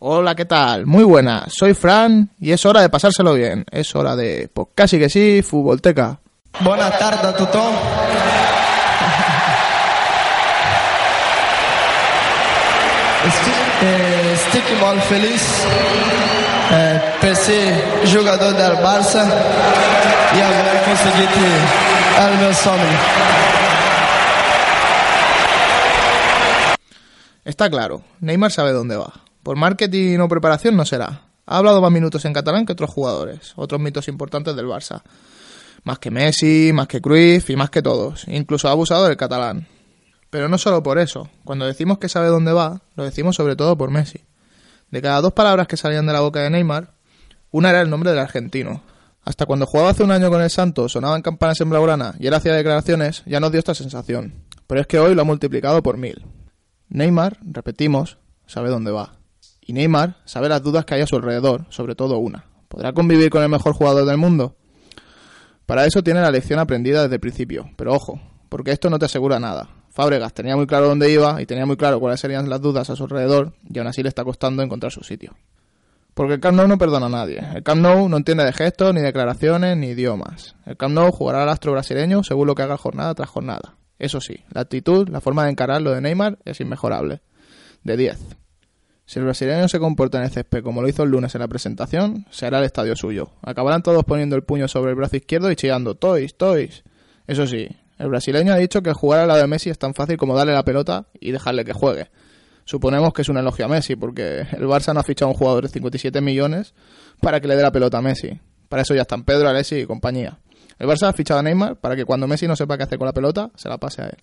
Hola, ¿qué tal? Muy buenas, soy Fran y es hora de pasárselo bien. Es hora de, pues casi que sí, Futbolteca. Buenas tardes a tothom. Estic, eh, molt feliç eh, per ser jugador del Barça i haver aconseguit el meu somni. Está claro, Neymar sabe dónde va. Por marketing o preparación no será. Ha hablado más minutos en catalán que otros jugadores, otros mitos importantes del Barça. Más que Messi, más que Cruyff y más que todos. Incluso ha abusado del catalán. Pero no solo por eso. Cuando decimos que sabe dónde va, lo decimos sobre todo por Messi. De cada dos palabras que salían de la boca de Neymar, una era el nombre del argentino. Hasta cuando jugaba hace un año con el Santos, sonaban campanas en Blaugrana y él hacía declaraciones, ya nos dio esta sensación. Pero es que hoy lo ha multiplicado por mil. Neymar, repetimos, sabe dónde va. Y Neymar sabe las dudas que hay a su alrededor, sobre todo una. ¿Podrá convivir con el mejor jugador del mundo? Para eso tiene la lección aprendida desde el principio, pero ojo, porque esto no te asegura nada. Fábregas tenía muy claro dónde iba y tenía muy claro cuáles serían las dudas a su alrededor y aún así le está costando encontrar su sitio. Porque el Camp Nou no perdona a nadie. El Camp Nou no entiende de gestos, ni declaraciones, ni idiomas. El Camp Nou jugará al astro brasileño según lo que haga jornada tras jornada. Eso sí, la actitud, la forma de encarar lo de Neymar es inmejorable. De 10. Si el brasileño se comporta en el césped como lo hizo el lunes en la presentación, será el estadio suyo. Acabarán todos poniendo el puño sobre el brazo izquierdo y chillando Toys, Toys. Eso sí, el brasileño ha dicho que jugar al lado de Messi es tan fácil como darle la pelota y dejarle que juegue. Suponemos que es un elogio a Messi, porque el Barça no ha fichado a un jugador de 57 millones para que le dé la pelota a Messi. Para eso ya están Pedro, Alessi y compañía. El Barça ha fichado a Neymar para que cuando Messi no sepa qué hacer con la pelota, se la pase a él.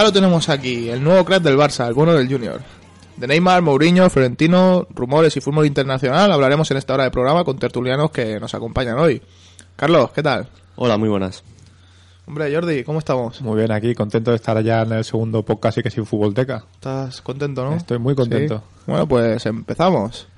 Ya lo tenemos aquí, el nuevo crack del Barça, el bueno del Junior. De Neymar, Mourinho, Florentino, rumores y fútbol internacional hablaremos en esta hora de programa con tertulianos que nos acompañan hoy. Carlos, ¿qué tal? Hola, muy buenas. Hombre, Jordi, ¿cómo estamos? Muy bien, aquí contento de estar allá en el segundo podcast y que sin Futbolteca. ¿Estás contento, no? Estoy muy contento. Sí. Bueno, pues empezamos.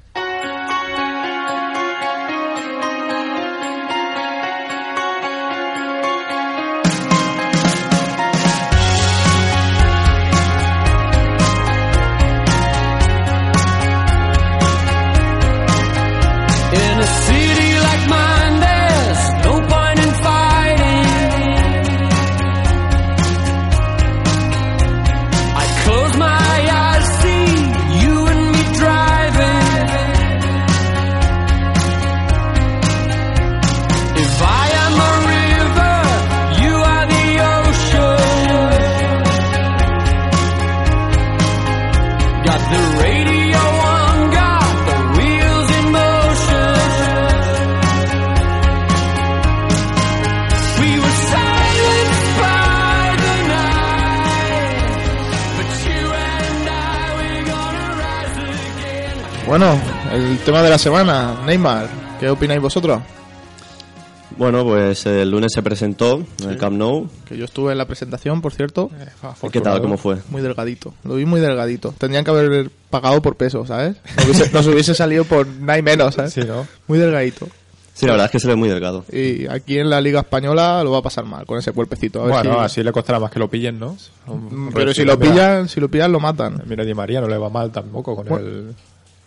Bueno, el tema de la semana, Neymar. ¿Qué opináis vosotros? Bueno, pues el lunes se presentó en el Camp Nou. Que yo estuve en la presentación, por cierto. ¿Y ¿Qué tal? ¿Cómo fue? Muy delgadito. Lo vi muy delgadito. Tendrían que haber pagado por peso, ¿sabes? Nos hubiese, nos hubiese salido por nada y menos, ¿sabes? Sí, ¿no? Muy delgadito. Sí, la verdad es que se ve muy delgado. Y aquí en la Liga Española lo va a pasar mal con ese cuerpecito. A ver Bueno, si- así le costará más que lo pillen, ¿no? Mm, Pero si lo pillan, si lo pillan lo matan. Mira, Di María no le va mal tampoco con Bueno. el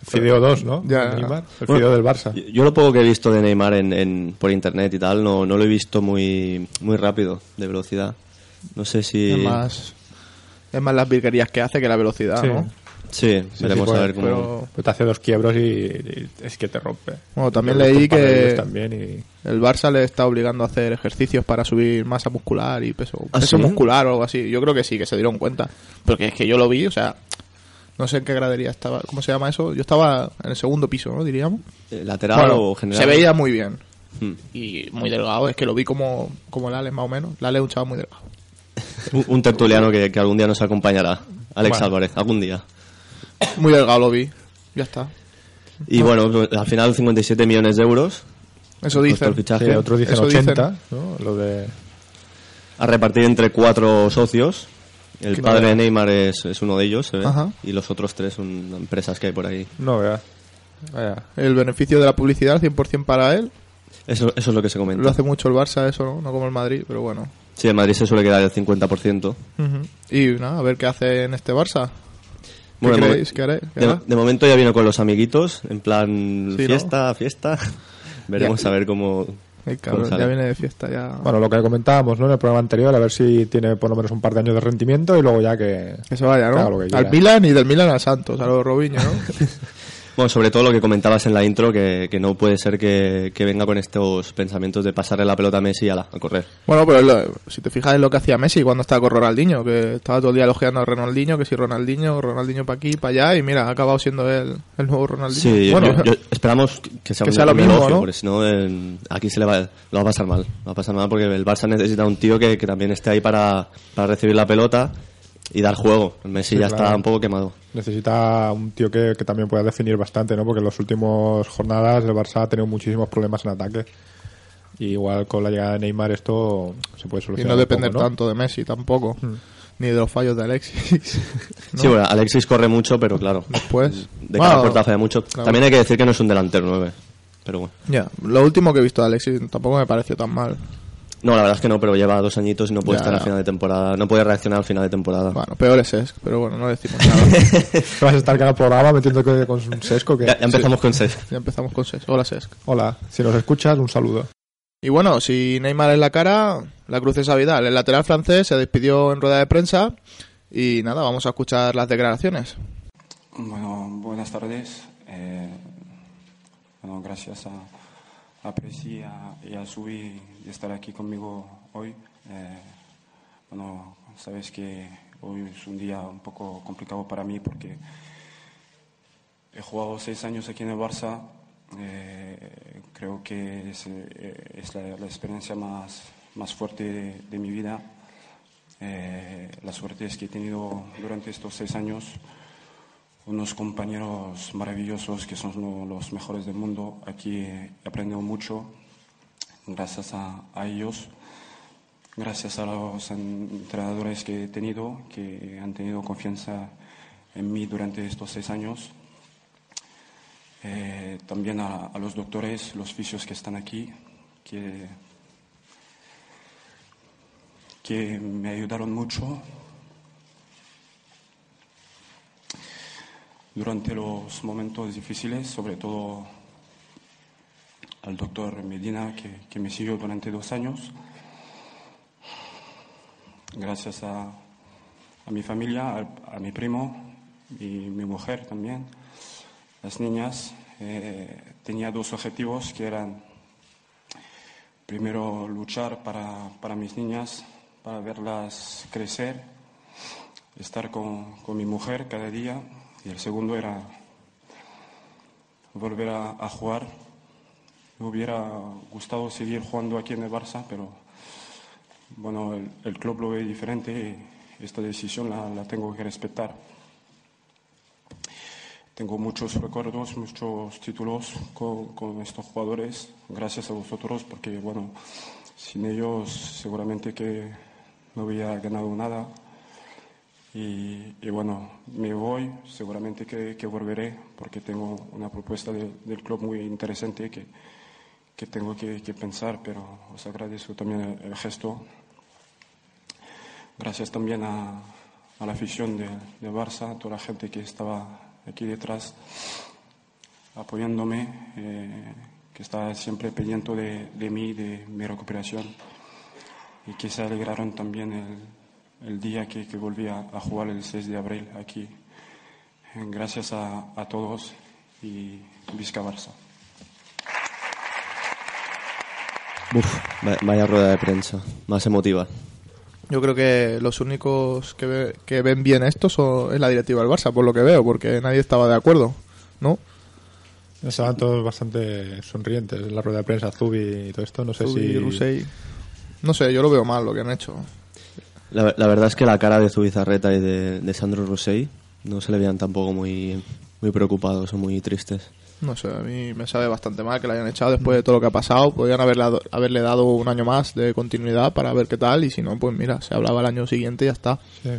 Fideo 2, ¿no? Ya. Neymar, el Bueno, Fideo del Barça. Yo- Yo lo poco que he visto de Neymar en, en- por internet y tal, no, no lo he visto muy, muy rápido, de velocidad. No sé si... Es más, es más las virguerías que hace que la velocidad, Sí. ¿no? Sí, veremos sí, a ver pues, cómo... pero- pues te hace dos quiebros y, y es que te rompe. Bueno, también leí que- vídeos También y... El Barça le está obligando a hacer ejercicios para subir masa muscular y peso, ¿Ah, peso sí? muscular o algo así. Yo creo que sí, que se dieron cuenta. Porque es que yo lo vi, o sea, no sé en qué gradería estaba. ¿Cómo se llama eso? Yo estaba en el segundo piso, ¿no? Diríamos. eh, lateral Bueno, o general. se veía muy bien. Hmm. Y muy delgado, es que lo vi como, como el Ale más o menos. El Ale es un chaval muy delgado. Un, un tertuliano que, que algún día nos acompañará. Alex Bueno. Álvarez, algún día. Muy delgado lo vi. Ya está. Y bueno, al final 57 millones de euros Eso dicen. el fichaje. Sí, otros dicen Eso 80, ¿no? Lo de... a repartir entre cuatro socios. El padre de Neymar es, es uno de ellos, Ajá. y los otros tres son empresas que hay por ahí. No, vea. El beneficio de la publicidad 100% para él. Eso, eso es lo que se comenta. Lo hace mucho el Barça, eso, ¿no? No como el Madrid, pero bueno. Sí, en Madrid se suele quedar el 50%. Ujú. Y nada, a ver qué hace en este Barça. ¿Qué Bueno, de creéis? momen- ¿Qué haré? ¿Qué De, hará? de momento ya vino con los amiguitos, en plan Sí, ¿no? fiesta, fiesta. Veremos a ver cómo, Ay, cabrón, ya viene de fiesta, ya. Bueno, lo que comentábamos ¿no? en el programa anterior, a ver si tiene por lo menos un par de años de rendimiento y luego ya que... que se vaya, ¿no? lo que Al. Milan y del Milan al Santos, a los Robinho, ¿no? Bueno, sobre todo lo que comentabas en la intro, que, que no puede ser que, que venga con estos pensamientos de pasarle la pelota a Messi y ala, a correr. bueno, pero lo- si te fijas en lo que hacía Messi cuando estaba con Ronaldinho, que estaba todo el día elogiando a Ronaldinho, que si Ronaldinho, Ronaldinho para aquí, para allá, y mira, ha acabado siendo él el nuevo Ronaldinho. Sí, bueno, yo- yo- esperamos que sea, que sea lo mismo, porque si no, aquí se le va, lo va a pasar mal. Lo va a pasar mal porque el Barça necesita un tío que, que también esté ahí para, para recibir la pelota y dar juego. El Messi Sí, ya claro. está un poco quemado. Necesita un tío que, que también pueda definir bastante, ¿no? Porque en las últimas jornadas el Barça ha tenido muchísimos problemas en ataque. Y igual con la llegada de Neymar esto se puede y solucionar. no un depender poco, ¿no? tanto de Messi tampoco, ni de los fallos de Alexis. ¿no? Sí, bueno, Alexis corre mucho, pero claro, Después. de Bueno, cada puerta falla mucho. claro. También hay que decir que no es un delantero 9. Pero bueno. Ya, lo último que he visto de Alexis tampoco me pareció tan mal. No, la verdad es que no, pero lleva dos añitos y no puede Ya, estar al ya. final de temporada. No puede reaccionar al final de temporada. Bueno, peor es Sesc, pero bueno, no decimos nada. ¿Vas a estar cada programa metiendo que- con un sesco? que Ya, ya empezamos con seis. ya empezamos con Sesc. Hola Sesc. Hola, si nos escuchas, un saludo. Y bueno, si Neymar en la cara, la cruz es a Vidal. El lateral francés se despidió en rueda de prensa y nada, vamos a escuchar las declaraciones. Bueno, buenas tardes. Eh, bueno, gracias a, a Presi y a, Subi de estar aquí conmigo hoy. Eh, bueno, sabes que hoy es un día un poco complicado para mí porque he jugado seis años aquí en el Barça. Eh, creo que es, eh, es la, experiencia más, más fuerte de, mi vida. La suerte es que he tenido durante estos seis años unos compañeros maravillosos que son lo- los mejores del mundo. Aquí he aprendido mucho gracias a, a ellos, gracias a los entrenadores que he tenido, que han tenido confianza en mí durante estos seis años. Eh, también a, a los doctores, los fisios que están aquí, que, que me ayudaron mucho durante los momentos difíciles, sobre todo al doctor Medina, que, me siguió durante dos años. Gracias a, mi familia, a, a mi primo y mi mujer también, las niñas. eh, tenía dos objetivos que eran, primero, luchar para, para mis niñas, para verlas crecer, estar con, con mi mujer cada día y el segundo era volver a, jugar. Me hubiera gustado seguir jugando aquí en el Barça, pero bueno, el, club lo ve diferente y esta decisión la, la tengo que respetar. Tengo muchos recuerdos, muchos títulos con, con estos jugadores, gracias a vosotros, porque bueno, sin ellos seguramente que no hubiera ganado nada. Y, bueno, me voy, seguramente que, que volveré, porque tengo una propuesta de- del club muy interesante que, que tengo que, pensar, pero os agradezco también el, gesto. Gracias también a, a la afición de, de Barça, a toda la gente que estaba aquí detrás apoyándome, eh, que estaba siempre pendiente de, de mí, de mi recuperación, y que se alegraron también el, el día que, que volví a, a jugar el 6 de abril aquí Gracias a, a todos y Vizca Barça. Uf, va- vaya rueda de prensa, más emotiva. Yo creo que los únicos que, ve- que ven bien esto son, es la directiva del Barça, por lo que veo, porque nadie estaba de acuerdo, ¿no? Estaban todos bastante sonrientes en la rueda de prensa, Zubi y todo esto. No sé Zubi, si. Rusey. No sé, yo lo veo mal lo que han hecho. La, la verdad es que la cara de Zubizarreta y de, de Sandro Rosell no se le veían tampoco muy, muy preocupados o muy tristes. No sé, a mí me sabe bastante mal que la hayan echado después de todo lo que ha pasado. Podrían haberle, dado- haberle dado un año más de continuidad para ver qué tal y si no, pues mira, se hablaba el año siguiente y ya está. Sí.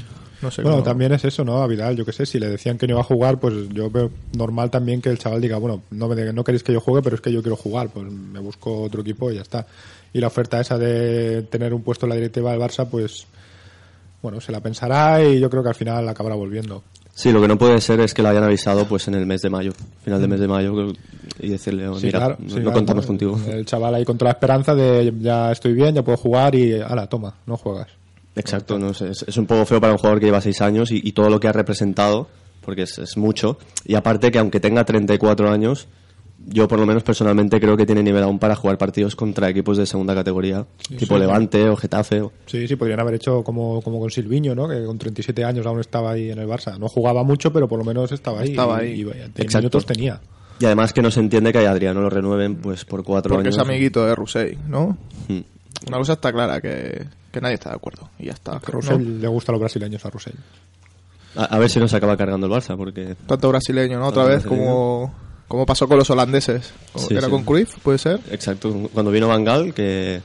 No sé Bueno, cómo- también es eso, ¿no? A Vidal, yo qué sé, si le decían que no iba a jugar, pues yo veo normal también que el chaval diga, bueno, no, me, no queréis que yo juegue, pero es que yo quiero jugar, pues me busco otro equipo y ya está. Y la oferta esa de tener un puesto en la directiva del Barça, pues, bueno, se la pensará y yo creo que al final acabará volviendo. Sí, lo que no puede ser es que lo hayan avisado pues en el mes de mayo, final del mes de mayo, y decirle, oh, Sí, mira, claro, no, sí, no claro, contamos bueno, contigo. El chaval ahí con toda la esperanza de ya estoy bien, ya puedo jugar y, ala, toma, no juegas. Exacto, no sé, es, es un poco feo para un jugador que lleva seis años y, y todo lo que ha representado, porque es, es mucho. Y aparte que aunque tenga 34 años, yo por lo menos personalmente creo que tiene nivel aún para jugar partidos contra equipos de segunda categoría, tipo sí. Levante o Getafe. o- Sí, sí, podrían haber hecho como, como con Silviño, ¿no? Que con 37 años aún estaba ahí en el Barça. No jugaba mucho, pero por lo menos estaba ahí. Estaba y- ahí. Y, vaya, Exacto. minutos tenía. Y además que no se entiende que a Adriano lo renueven pues por cuatro Porque es años. amiguito de Rusey, ¿no? Mm. Una cosa está clara, que, que nadie está de acuerdo. Y ya está. Que le gusta a los brasileños a Russell. A, a ver si nos acaba cargando el Barça, porque Tanto brasileño, ¿no? Otra vez, brasileño. como, como pasó con los holandeses. Sí, era sí. con Cruyff, puede ser. Exacto, cuando vino Van Gaal, que,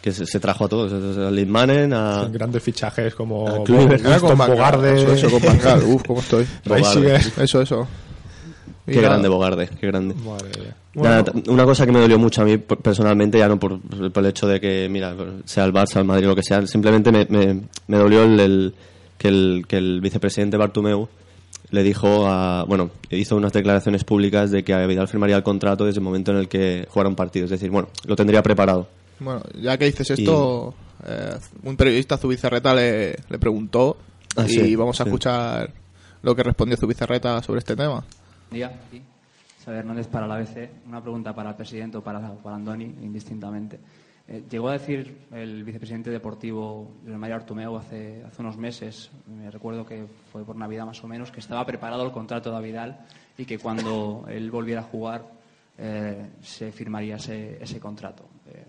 que se, se trajo a todos, a Lindmanen, a... Grandes fichajes como A con Aston Van Gaal, Bogarde. Eso, eso, con Van Gaal. Uf, cómo estoy. Bogarde. Eso, eso. Y Qué nada. grande Bogarde, qué grande. Madre mía. Nada, t- una cosa que me dolió mucho a mí personalmente, ya no por, por el hecho de que, mira, sea el Barça, el Madrid, lo que sea, simplemente me, me, me dolió el, el- que, el, que el vicepresidente Bartomeu le dijo a, bueno, hizo unas declaraciones públicas de que a Vidal firmaría el contrato desde el momento en el que jugara un partido, es decir, bueno, lo tendría preparado. Bueno, ya que dices esto, eh, un periodista, Zubizarreta, le, le preguntó Ah, y sí, vamos a sí. escuchar lo que respondió Zubizarreta sobre este tema. día, aquí. Xavier Hernández para la ABC. Una pregunta para el presidente o para, para Andoni, indistintamente. Eh, llegó a decir el vicepresidente deportivo, José María Artumeu, hace, hace unos meses, me recuerdo que fue por Navidad más o menos, que estaba preparado el contrato de Vidal y que cuando él volviera a jugar eh, se firmaría ese, ese contrato. Eh,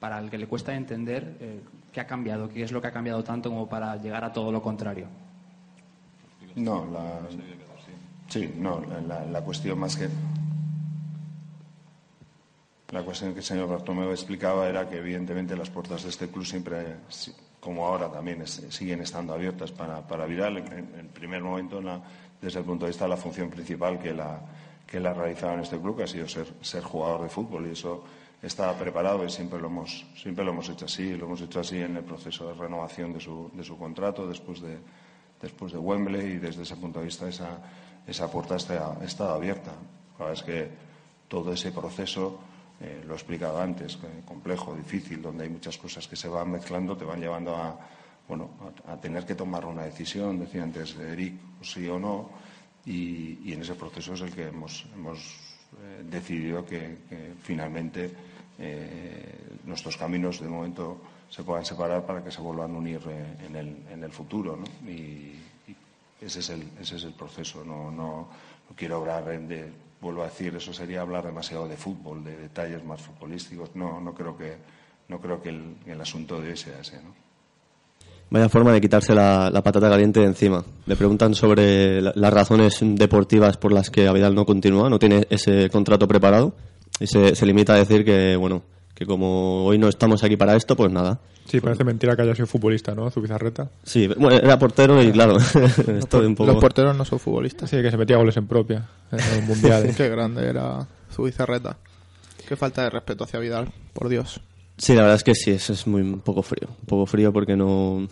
para el que le cuesta entender eh, qué ha cambiado, qué es lo que ha cambiado tanto como para llegar a todo lo contrario. No, la, sí, no, la cuestión más que la cuestión que el señor Bartomeu explicaba era que evidentemente las puertas de este club siempre, si- como ahora también, siguen estando abiertas para, para Vidal. En, en primer momento, en la- desde el punto de vista de la función principal que la que él ha realizado en este club, que ha sido ser, ser jugador de fútbol y eso estaba preparado y siempre lo hemos siempre lo hemos hecho así, lo hemos hecho así en el proceso de renovación de su, de su contrato después de después de Wembley y desde ese punto de vista esa, esa puerta está, ha abierta. La verdad es que todo ese proceso, eh, lo he explicado antes, complejo, difícil, donde hay muchas cosas que se van mezclando, te van llevando a, bueno, a, tener que tomar una decisión, decía antes Eric, sí o no, y, y en ese proceso es el que hemos, hemos eh, decidido que, finalmente eh, nuestros caminos de momento se puedan separar para que se vuelvan a unir en, el, en el futuro. ¿no? Y, ese, es el, ese es el proceso. No, no, no quiero hablar de, vuelvo a decir, eso sería hablar demasiado de fútbol, de detalles más futbolísticos. No, no creo que, no creo que el, asunto de hoy sea ese. ¿no? Vaya forma de quitarse la, patata caliente de encima. Le preguntan sobre la- las razones deportivas por las que Avidal no continúa, no tiene ese contrato preparado y se limita a decir que, bueno, que como hoy no estamos aquí para esto, pues nada. Sí, parece mentira que haya sido futbolista, ¿no? Zubizarreta. Sí, bueno, era portero y claro, esto un poco... Los porteros no son futbolistas. Sí, que se metía goles en propia en los mundiales. Qué grande era Zubizarreta. Qué falta de respeto hacia Vidal, por Dios. Sí, la verdad es que sí, es, es muy un poco frío. Un poco frío porque no,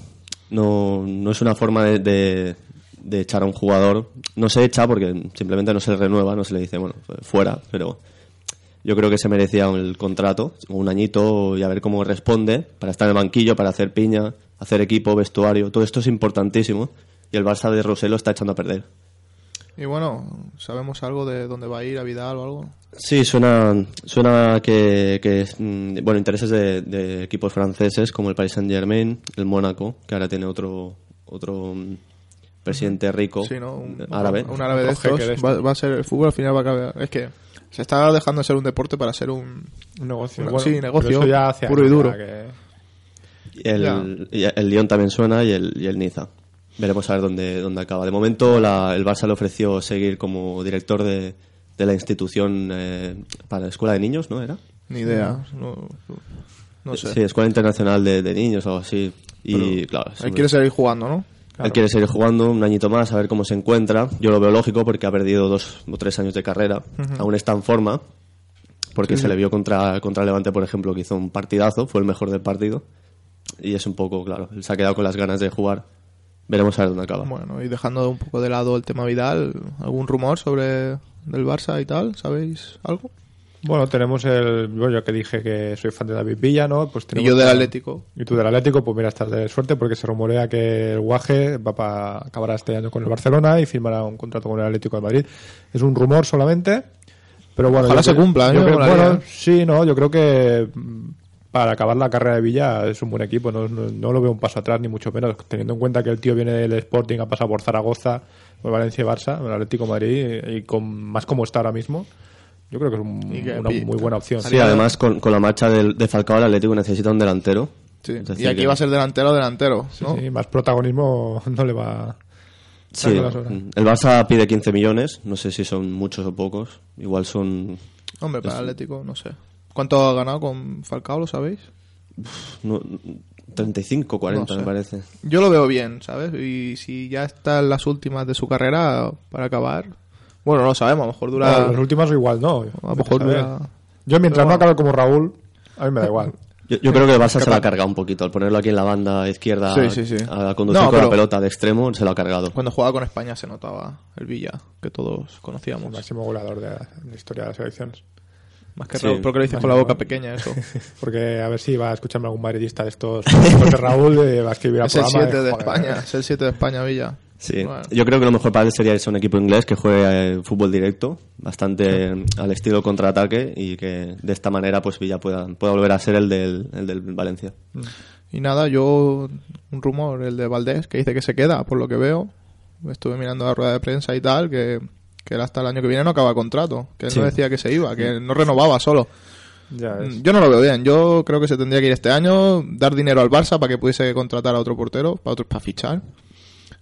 no, no es una forma de, de, de echar a un jugador. No se echa porque simplemente no se le renueva, no se le dice, bueno, fuera, pero yo creo que se merecía el contrato, un añito y a ver cómo responde para estar en el banquillo, para hacer piña, hacer equipo, vestuario. Todo esto es importantísimo y el Barça de Rosell lo está echando a perder. Y bueno, ¿sabemos algo de dónde va a ir, a Vidal o algo? Sí, suena, suena que, que mm, bueno, intereses de, de equipos franceses como el Paris Saint Germain, el Mónaco, que ahora tiene otro, otro mm, presidente rico Sí, ¿no? Un, árabe. Un árabe de estos. va a ser el fútbol al final va a acabar. Es que se está dejando de ser un deporte para ser un. Un negocio. Bueno, sí, pero negocio eso ya hace puro y duro. que- Y El, y el Lyon también suena y el, y el Niza. Veremos a ver dónde, dónde acaba. De momento la- el Barça le ofreció seguir como director de, de la institución eh, para la escuela de niños, ¿no era? Ni idea. No, no sé. Sí, Escuela Internacional de, de Niños o algo así. Y claro, Él quiere seguir jugando, ¿no? Él quiere seguir jugando un añito más, a ver cómo se encuentra. Yo lo veo lógico porque ha perdido dos o tres años de carrera. Aún está en forma. Porque se le vio contra, contra Levante, por ejemplo, que hizo un partidazo, fue el mejor del partido. Y es un poco, claro, él se ha quedado con las ganas de jugar. Veremos a ver dónde acaba. Bueno, y dejando un poco de lado el tema Vidal, ¿algún rumor sobre del Barça y tal? ¿Sabéis algo? Bueno, tenemos el. Bueno, yo que dije que soy fan de David Villa, ¿no? Pues Y tenemos yo del Atlético. Y tú del Atlético, pues mira, estás de suerte porque se rumorea que el Guaje va para acabará este año con el Barcelona y firmará un contrato con el Atlético de Madrid. Es un rumor solamente, pero bueno. Ojalá yo se creo- cumpla, ¿eh? creo- bueno, sí, no, yo creo que mm, para acabar la carrera de Villa es un buen equipo, no, no, no lo veo un paso atrás ni mucho menos, teniendo en cuenta que el tío viene del Sporting, ha pasado por Zaragoza, por Valencia y Barça, el Atlético de Madrid y con más como está ahora mismo. Yo creo que es un- Y que una muy buena opción. Sí, además con, con la marcha del- de Falcao el Atlético necesita un delantero. Sí. Es decir, Y aquí que- va a ser delantero delantero, ¿no? Sí, más protagonismo no le va Sí, las horas. el Barça pide 15 millones, no sé si son muchos o pocos. Igual son Hombre, para el Atlético, no sé. ¿Cuánto ha ganado con Falcao, lo sabéis? no, 35, 40 No sé. me parece. Yo lo veo bien, ¿sabes? Y si ya está en las últimas de su carrera para acabar. Bueno, no lo sabemos, a lo mejor dura. Bueno, los últimos igual no. a lo mejor a dura. Yo mientras no acabe como Raúl, a mí me da igual. Yo, yo creo que el Barça se lo ha cargado un poquito. Al ponerlo aquí en la banda izquierda Sí, sí, sí. a conducir No, con la pelota de extremo, se lo ha cargado. Cuando jugaba con España se notaba el Villa, que todos El conocíamos. máximo goleador de la, de la historia de las selecciones. Más que Sí. Raúl, porque lo dices con la boca pequeña, eso. Porque a ver si va a escucharme algún madridista de estos de Raúl eh, va a escribir al es el programa 7 de España, es el 7 de España, Villa. Sí. Bueno. Yo creo que lo mejor para él sería irse a un equipo inglés que juegue eh, fútbol directo, bastante al estilo contraataque y que de esta manera pues Villa pueda, pueda volver a ser el del, el del Valencia. Y nada, yo, un rumor, el de Valdés, que dice que se queda, por lo que veo. Estuve mirando la rueda de prensa y tal, que, que él hasta el año que viene no acaba contrato. Que él Sí. no decía que se iba, que no renovaba solo. Ya. Mm, Yo no lo veo bien. Yo creo que se tendría que ir este año, dar dinero al Barça para que pudiese contratar a otro portero, para otros para fichar.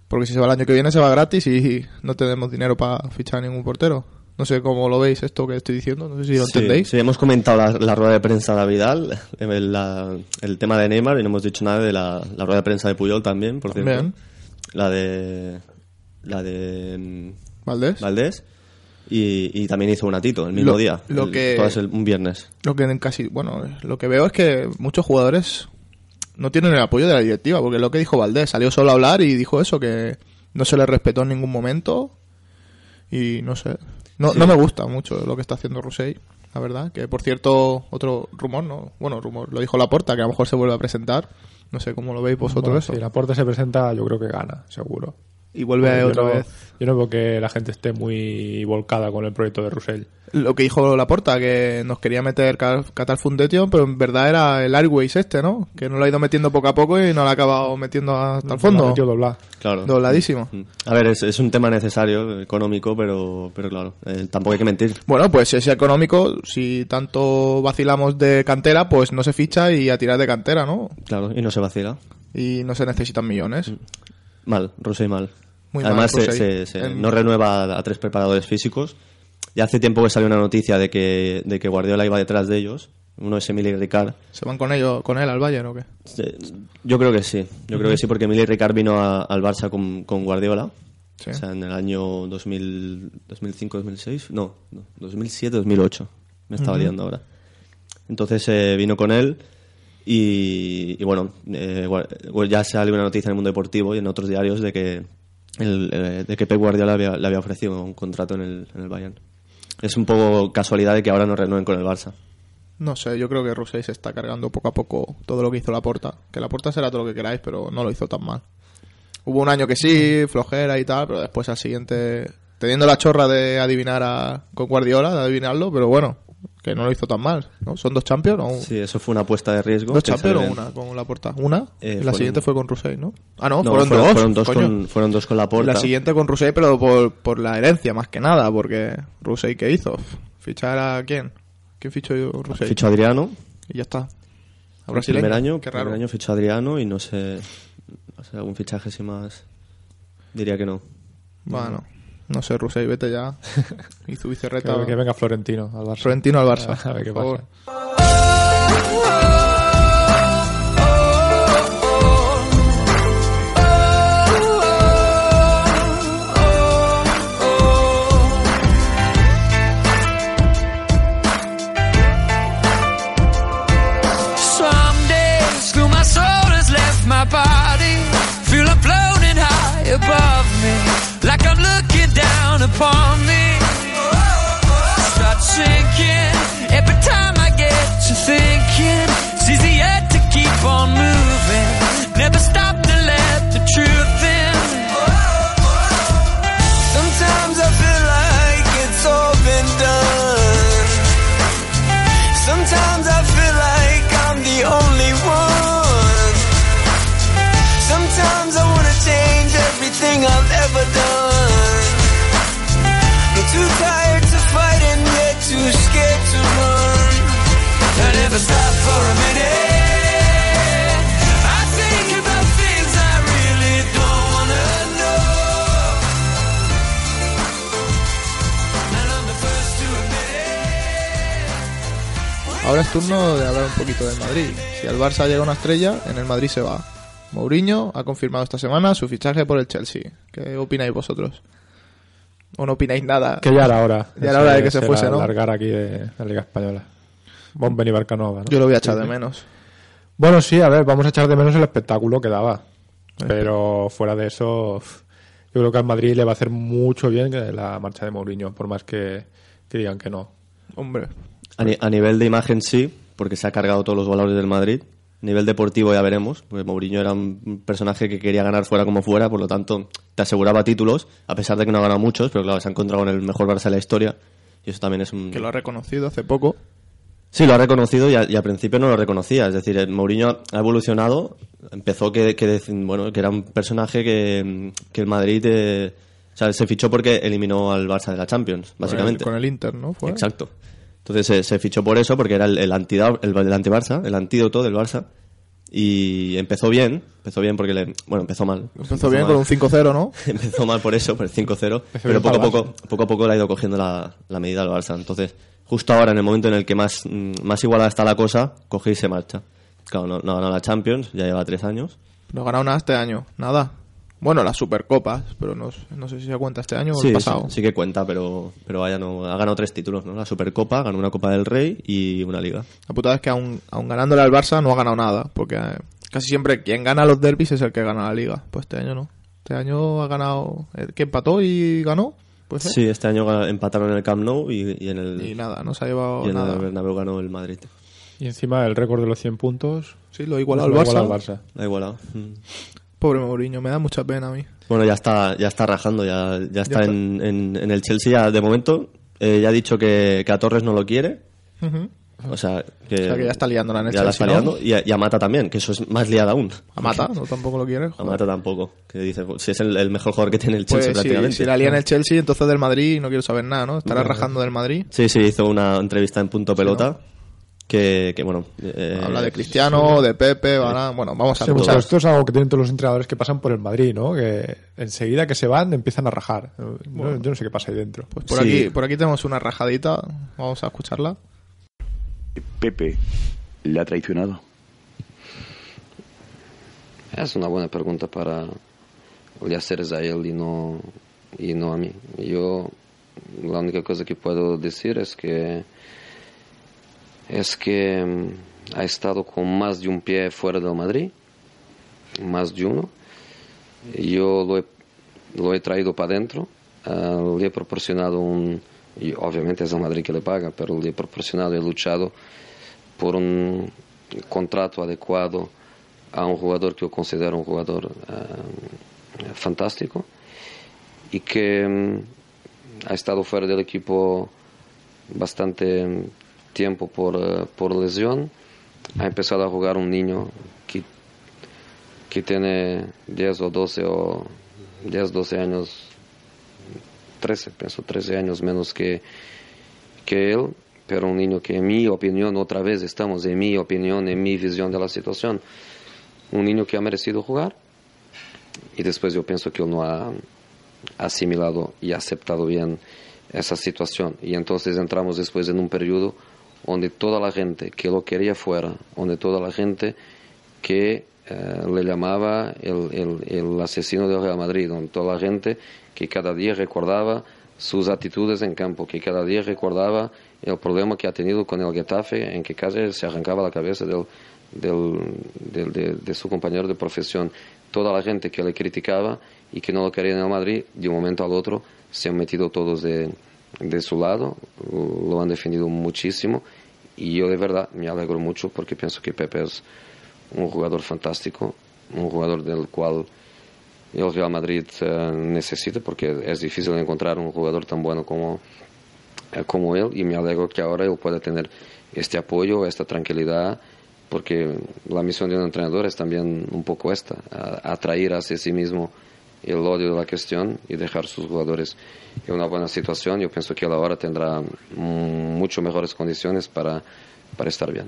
Porque si se va el año que viene se va gratis y no tenemos dinero para fichar a ningún portero. No sé cómo lo veis esto que estoy diciendo, no sé si lo Sí, entendéis. Sí, hemos comentado la, la rueda de prensa de Vidal, el, la- el tema de Neymar y no hemos dicho nada de la, la rueda de prensa de Puyol también, por cierto. La de la de mm, Valdés. Valdés y, y también hizo un atito el mismo Lo- día, lo el- que- todas el- un viernes. Lo que en casi, bueno, lo que veo es que muchos jugadores no tienen el apoyo de la directiva, porque lo que dijo Valdés, salió solo a hablar y dijo eso, que no se le respetó en ningún momento y no sé, no, no me gusta mucho lo que está haciendo Rusey, la verdad, que por cierto, otro rumor, ¿no? Bueno, rumor, lo dijo Laporta, que a lo mejor se vuelve a presentar, no sé cómo lo veis vosotros Bueno, eso. Si la puerta se presenta, yo creo que gana, seguro. Y vuelve yo otra no, vez. Yo no veo que la gente esté muy volcada con el proyecto de Russell. Lo que dijo Laporta, que nos quería meter Qatar Foundation, pero en verdad era el Airways este, ¿no? Que no lo ha ido metiendo poco a poco y no lo ha acabado metiendo hasta el fondo. Doblar. Claro. Dobladísimo. Mm. A ver, es, es un tema necesario, económico, pero, pero claro, eh, tampoco hay que mentir. Bueno, pues si es económico, si tanto vacilamos de cantera, pues no se ficha y a tirar de cantera, ¿no? Claro, y no se vacila. Y no se necesitan millones. Mal, Rosey mal. Muy Además, mal, se- Rosell. se- se- En- no renueva a, tres preparadores físicos. Ya hace tiempo que salió una noticia de que, de que Guardiola iba detrás de ellos. Uno es Emily Ricard. ¿Se van con ellos, con él al Bayern o qué? Yo creo que sí. Yo creo que sí, porque Emily Ricard vino a- al Barça con, con Guardiola. Sí. O sea, en el año 2000, 2005-2006. No, no 2007-2008. Me estaba liando ahora. Entonces eh, vino con él. Y, bueno, eh, ya salió una noticia en el mundo deportivo y en otros diarios de que, el, eh, de que Pep Guardiola le había ofrecido un contrato en el, en el Bayern. Es un poco casualidad de que ahora no renueven con el Barça. No sé, yo creo que Rusey se está cargando poco a poco todo lo que hizo la porta. Que la porta será todo lo que queráis, pero no lo hizo tan mal. Hubo un año que sí, flojera y tal, pero después al siguiente teniendo la chorra de adivinar a, con Guardiola, de adivinarlo, pero bueno, que no lo hizo tan mal, ¿no? Son dos Champions, o Sí, eso fue una apuesta de riesgo. dos Champions o una con la porta. Una, Eh, la siguiente fue con Rusey, ¿no? Ah, no, No, fueron, fueron, dos. fueron dos coño. con, fueron dos con la porta. la siguiente con Rusey, pero por, por la herencia, más que nada, porque Rusey, ¿qué hizo? ¿Fichar a quién? ¿Quién fichó yo Rusey? Fichó a Adriano. Y ya está. A brasileño. primer año, Qué primer raro. año fichó a Adriano y no sé, no sé, algún fichaje así más. Diría que no. Bueno, no sé, Rusey, vete ya. y su vicerreta. Que, que venga Florentino al Barça. Florentino al Barça. A ver qué pasa. Ahora es turno de hablar un poquito del Madrid. Si al Barça llega una estrella, en el Madrid se va. Mourinho ha confirmado esta semana su fichaje por el Chelsea. ¿Qué opináis vosotros? ¿O no opináis nada? Que ya era hora. Ya era hora de que se Ese fuese, ¿no? largar aquí de la Liga Española. Barcanova, ¿no? Yo lo voy a echar de menos. Bueno, sí, a ver, vamos a echar de menos el espectáculo que daba. Pero fuera de eso, yo creo que al Madrid le va a hacer mucho bien que la marcha de Mourinho, por más que, que digan que no. Hombre, A, ni- a nivel de imagen sí, porque se ha cargado todos los valores del Madrid. A nivel deportivo ya veremos, porque Mourinho era un personaje que quería ganar fuera como fuera, por lo tanto te aseguraba títulos, a pesar de que no ha ganado muchos, pero claro, se ha encontrado en el mejor Barça de la historia. Y eso también es un... que lo ha reconocido hace poco. Sí, lo ha reconocido y, a- y al principio no lo reconocía. Es decir, el Mourinho ha evolucionado. Empezó que, bueno, que era un personaje que, que el Madrid eh, o sea, se fichó porque eliminó al Barça de la Champions, básicamente. Con el, con el Inter, ¿no? Fue. Exacto. Entonces se, se fichó por eso, porque era el, el, el, el anti-Barça, el antídoto del Barça. Y empezó bien, empezó bien porque le, bueno, empezó mal. Empezó bien mal. con un 5-0, ¿no? empezó mal por eso, por el 5-0, pero poco a poco, poco a poco le ha ido cogiendo la, la medida al Barça. Entonces, justo ahora, en el momento en el que más, más igualada está la cosa, coge y se marcha. Claro, no, no ha ganado la Champions, ya lleva tres años. No ha ganado nada este año. Nada. Bueno, las Supercopas, pero no, no sé si se cuenta este año o Sí, el pasado. sí, sí que cuenta, pero, pero vaya, no, ha ganado tres títulos, ¿no? La Supercopa, ganó una Copa del Rey y una Liga. La putada es que aún, aún ganándole al Barça no ha ganado nada, porque eh, casi siempre quien gana los derbis es el que gana la liga. Pues este año no. Este año ha ganado... ¿El que empató y ganó? Pues Sí, este año empataron en el Camp Nou y, y en el, Y nada, no se ha llevado y en nada. el Bernabéu ganó el Madrid. Y encima el récord de los 100 puntos. Sí, lo ha igualado lo al ha Barça. igualado al Barça. Da igualado. Mm. Pobre Mourinho, me da mucha pena a mí. Bueno, ya está, ya está rajando, ya, ya está, está. En, en- en el Chelsea ya, de momento. eh, ya ha dicho que, que a Torres no lo quiere. O sea, que, O sea, que ya está liándola en el ya la está ¿no? liando. Y, a, y a Mata también, que eso es más liada aún. A Mata, no tampoco lo quiere. A joder. Mata tampoco. Que dice, pues, si es el, el mejor jugador que tiene el Pues Chelsea si, prácticamente. si la lía en el Chelsea, entonces del Madrid no quiero saber nada, ¿no? Estará rajando del Madrid. Sí, sí, hizo una entrevista en Punto Pelota. Que, que, bueno. eh, Habla de Cristiano, de Pepe, Varane. Bueno, vamos a Sí, escuchar. pues esto es algo que tienen todos los entrenadores que pasan por el Madrid, ¿no? Que enseguida que se van empiezan a rajar. No- yo no sé qué pasa ahí dentro. Pues por, Sí. aquí, por aquí tenemos una rajadita. Vamos a escucharla. Pepe le ha traicionado. Es una buena pregunta para le haceres a él y no, y no a mí. Yo la única cosa que puedo decir es que es que mm, ha estado con más de un pie fuera del Madrid, más de uno. Yo lo he, lo he traído para adentro, ah, le he proporcionado un, obviamente es el Madrid que le paga, pero le he proporcionado, he luchado por un contrato adecuado a un jugador que yo considero un jugador ah, fantástico y que mm, ha estado fuera del equipo bastante tiempo por, eh, por lesión. Ha empezado a jugar un niño que, que tiene 10 o 12 o 10, 12 años, 13, pienso 13 años menos que, que él, pero un niño que en mi opinión, otra vez estamos en mi opinión, en mi visión de la situación, un niño que ha merecido jugar y después yo pienso que él no ha asimilado y aceptado bien esa situación y entonces entramos después en un periodo donde toda la gente que lo quería fuera, donde toda la gente que eh, le llamaba el, asesino del Real Madrid, donde toda la gente que cada día recordaba sus actitudes en campo, que cada día recordaba el problema que ha tenido con el Getafe, en que casi se arrancaba la cabeza del- de, de su compañero de profesión. Toda la gente que le criticaba y que no lo quería en el Madrid, de un momento al otro se han metido todos de, de su lado, lo han defendido muchísimo y yo de verdad me alegro mucho porque pienso que Pepe es un jugador fantástico, un jugador del cual el Real Madrid eh, necesita porque es difícil encontrar un jugador tan bueno como, eh, como él y me alegro que ahora él pueda tener este apoyo, esta tranquilidad porque la misión de un entrenador es también un poco esta, atraer hacia sí mismo el odio de la cuestión y dejar sus jugadores en una buena situación. Yo pienso que él ahora tendrá mm, mucho mejores condiciones para, para estar bien.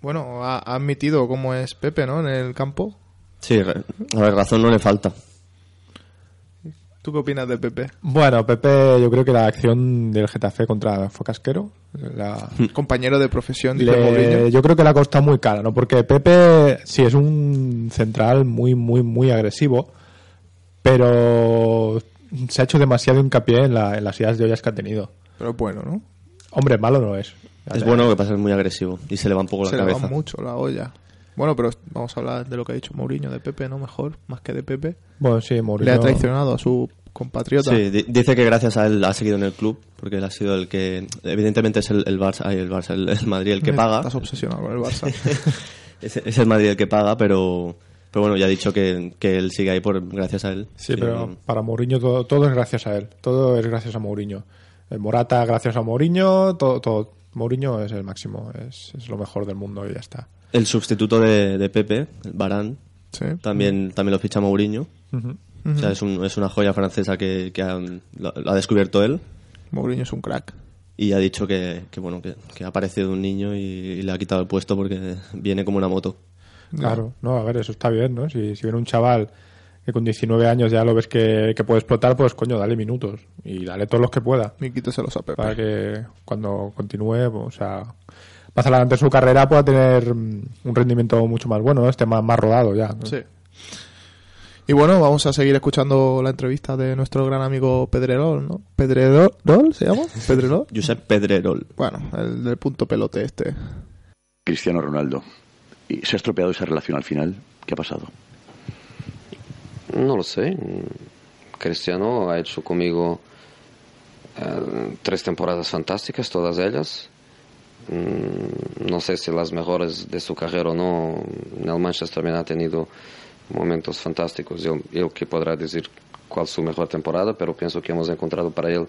Bueno, ha, admitido cómo es Pepe, ¿no? En el campo. Sí, a ver, razón no le falta. ¿Tú qué opinas de Pepe? Bueno, Pepe, yo creo que la acción del Getafe contra fue casquero. La, Compañero de profesión, le- yo creo que le ha costado muy cara, ¿no? Porque Pepe sí es un central muy, muy, muy agresivo, pero se ha hecho demasiado hincapié en, la- en las ideas de ollas que ha tenido. Pero bueno, ¿no? Hombre, malo no es. Es bueno, lo que pasa es que es muy agresivo y se le va un poco Se la le cabeza. va mucho la olla. Bueno, pero vamos a hablar de lo que ha dicho Mourinho de Pepe, ¿no? Mejor, más que de Pepe. Bueno, sí, Mourinho... Le ha traicionado a su compatriota. Sí, di- dice que gracias a él ha seguido en el club, porque él ha sido el que, evidentemente es el, el Barça, ay, el Barça, el, el Madrid el que paga. Estás obsesionado con el Barça. es, es el Madrid el que paga, pero, pero bueno, ya ha dicho que, que él sigue ahí por gracias a él. Sí, pero para Mourinho todo, todo es gracias a él. Todo es gracias a Mourinho. Eh, Morata gracias a Mourinho, todo, todo. Mourinho es el máximo, es, es lo mejor del mundo y ya está. El sustituto de, de Pepe, el Barán, Sí. también, también lo ficha Mourinho. O sea, es, un- es una joya francesa que, que ha, lo, lo ha descubierto él Mourinho es un crack. y ha dicho que, que bueno que, que ha aparecido un niño y, y le ha quitado el puesto porque viene como una moto. Claro, no, a ver, eso está bien, ¿no? Si, si viene un chaval que con 19 años ya lo ves que, que puede explotar, pues coño, dale minutos y dale todos los que pueda. Y quíteselos a Pepe. Para que cuando continúe, pues, o sea, más adelante en su carrera pueda tener mm, un rendimiento mucho más bueno, ¿no? esté más, más rodado ya. ¿no? Sí. Y bueno, vamos a seguir escuchando la entrevista de nuestro gran amigo Pedrerol, ¿no? ¿Pedrerol se llama? ¿Pedrerol? Josep Pedrerol. Bueno, el del punto pelote este. Cristiano Ronaldo. ¿Y se ha estropeado esa relación al final? ¿Qué ha pasado? No lo sé. Cristiano ha hecho conmigo eh, tres temporadas fantásticas, todas ellas. Mm, no sé si las mejores de su carrera o no. En el Manchester también ha tenido momentos fantásticos. Él, él que podrá decir cuál es su mejor temporada, pero pienso que hemos encontrado para él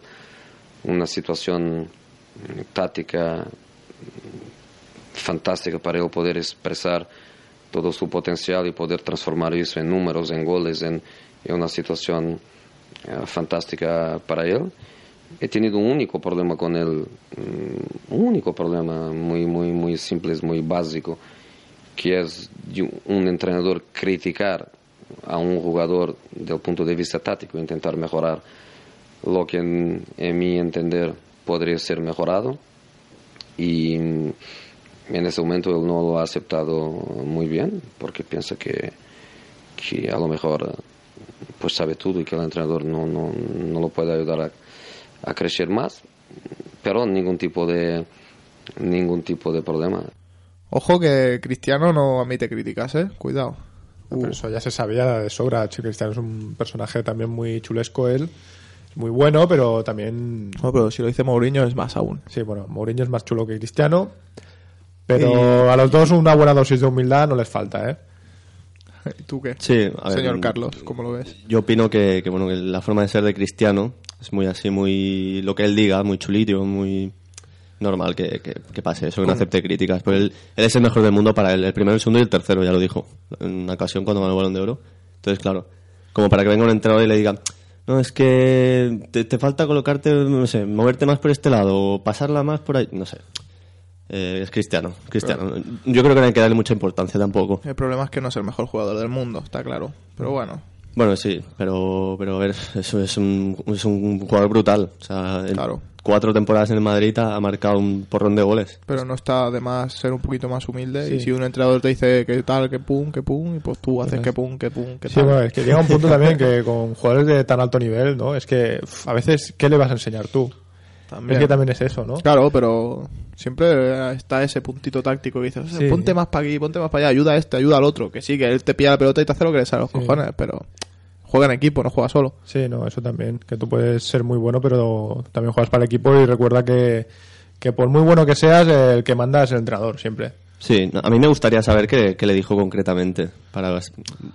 una situación mm, táctica fantástica para él poder expresar todo su potencial y poder transformar eso en números, en goles, en, en una situación eh, fantástica para él. He tenido un único problema con él, mm, un único problema muy, muy, muy simple, muy básico, que es un entrenador criticar a un jugador del punto de vista táctico, intentar mejorar lo que en, en mi entender podría ser mejorado y en ese momento él no lo ha aceptado muy bien porque piensa que, que a lo mejor pues sabe todo y que el entrenador no, no, no lo puede ayudar a, a crecer más pero ningún tipo de ningún tipo de problema Ojo que Cristiano no admite críticas, ¿eh? Cuidado. Pero eso ya se sabía de sobra. Che Cristiano es un personaje también muy chulesco él. Muy bueno, pero también... No, pero si lo dice Mourinho es más aún. Sí, bueno, Mourinho es más chulo que Cristiano. Pero a los dos una buena dosis de humildad no les falta, ¿eh? ¿Y tú qué? Sí, a ver, Señor mm, Carlos, ¿cómo lo ves? Yo opino que, que, bueno, que la forma de ser de Cristiano es muy así, muy lo que él diga, muy chulito, muy normal que, que, que pase eso, que no acepte críticas. Pero él, él es el mejor del mundo para él, el primero, el segundo y el tercero, ya lo dijo en una ocasión cuando ganó el balón de oro. Entonces, claro, como para que venga un entrenador y le diga, no, es que te, te falta colocarte, no sé, moverte más por este lado o pasarla más por ahí, no sé. Eh, es cristiano, cristiano. Yo creo que no hay que darle mucha importancia tampoco. El problema es que no es el mejor jugador del mundo, está claro. Pero bueno, Bueno, sí, pero, pero a ver, eso es un, es un jugador brutal. O sea, Claro. cuatro temporadas en el Madrid ha marcado un porrón de goles. pero no está de más ser un poquito más humilde. Y si un entrenador te dice que tal, que pum, que pum, y pues tú haces que pum, que pum, que Sí, tal. bueno, es que llega un punto también que con jugadores de tan alto nivel, ¿no? Es que a veces, ¿qué le vas a enseñar tú? También. Es que también es eso, ¿no? Claro, pero siempre está ese puntito táctico que dices, Sí. ponte más para aquí, ponte más para allá, ayuda a este, ayuda al otro. Que sí, que él te pilla la pelota y te hace lo que le sale a los cojones, pero juega en equipo, no juega solo. Sí, no, eso también. Que tú puedes ser muy bueno, pero también juegas para el equipo y recuerda que, que por muy bueno que seas, el que manda es el entrenador, siempre. Sí, a mí me gustaría saber qué, qué le dijo concretamente para,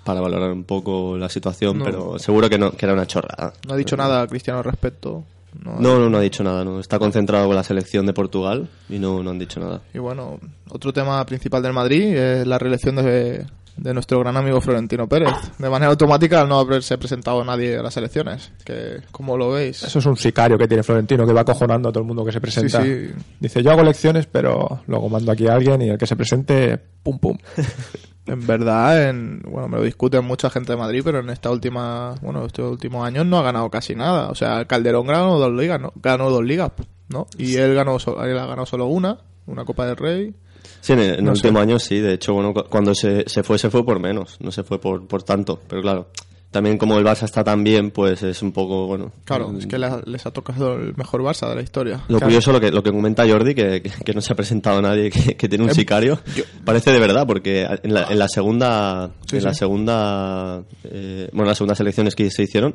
para valorar un poco la situación, No. pero seguro que, no, que era una chorrada. No ha dicho nada Cristiano al respecto. No, No, no, no ha dicho nada. No. Está concentrado con la selección de Portugal y no, no han dicho nada. Y bueno, otro tema principal del Madrid es la reelección de, de nuestro gran amigo Florentino Pérez. De manera automática al no haberse presentado nadie a las elecciones. Que, ¿Cómo lo veis? Eso es un sicario que tiene Florentino, que va acojonando a todo el mundo que se presenta. Sí, sí. Dice, yo hago elecciones, pero luego mando aquí a alguien y el que se presente, pum, pum. En verdad, en, bueno, me lo discuten mucha gente de Madrid, pero en esta última, bueno, estos últimos años no ha ganado casi nada. O sea, Calderón ganó dos ligas, ¿no? Ganó dos ligas, ¿no? Y él ganó, él ha ganado solo una, una Copa del Rey. Sí, en, el- No sé. último año sí. De hecho, bueno, cu- cuando se, se fue, se fue por menos. No se fue por, por tanto. Pero claro, también como el Barça está tan bien, pues es un poco, bueno... Claro, mm, es que les ha, les ha tocado el mejor Barça de la historia. Lo curioso, lo que, lo que comenta Jordi, que, que, que no se ha presentado nadie que, que tiene un Em, sicario, yo- parece de verdad, porque en la, en la segunda, Sí, en la segunda, eh, bueno, las segundas elecciones que se hicieron,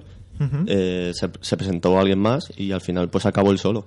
eh, se, se presentó alguien más y al final pues acabó el solo.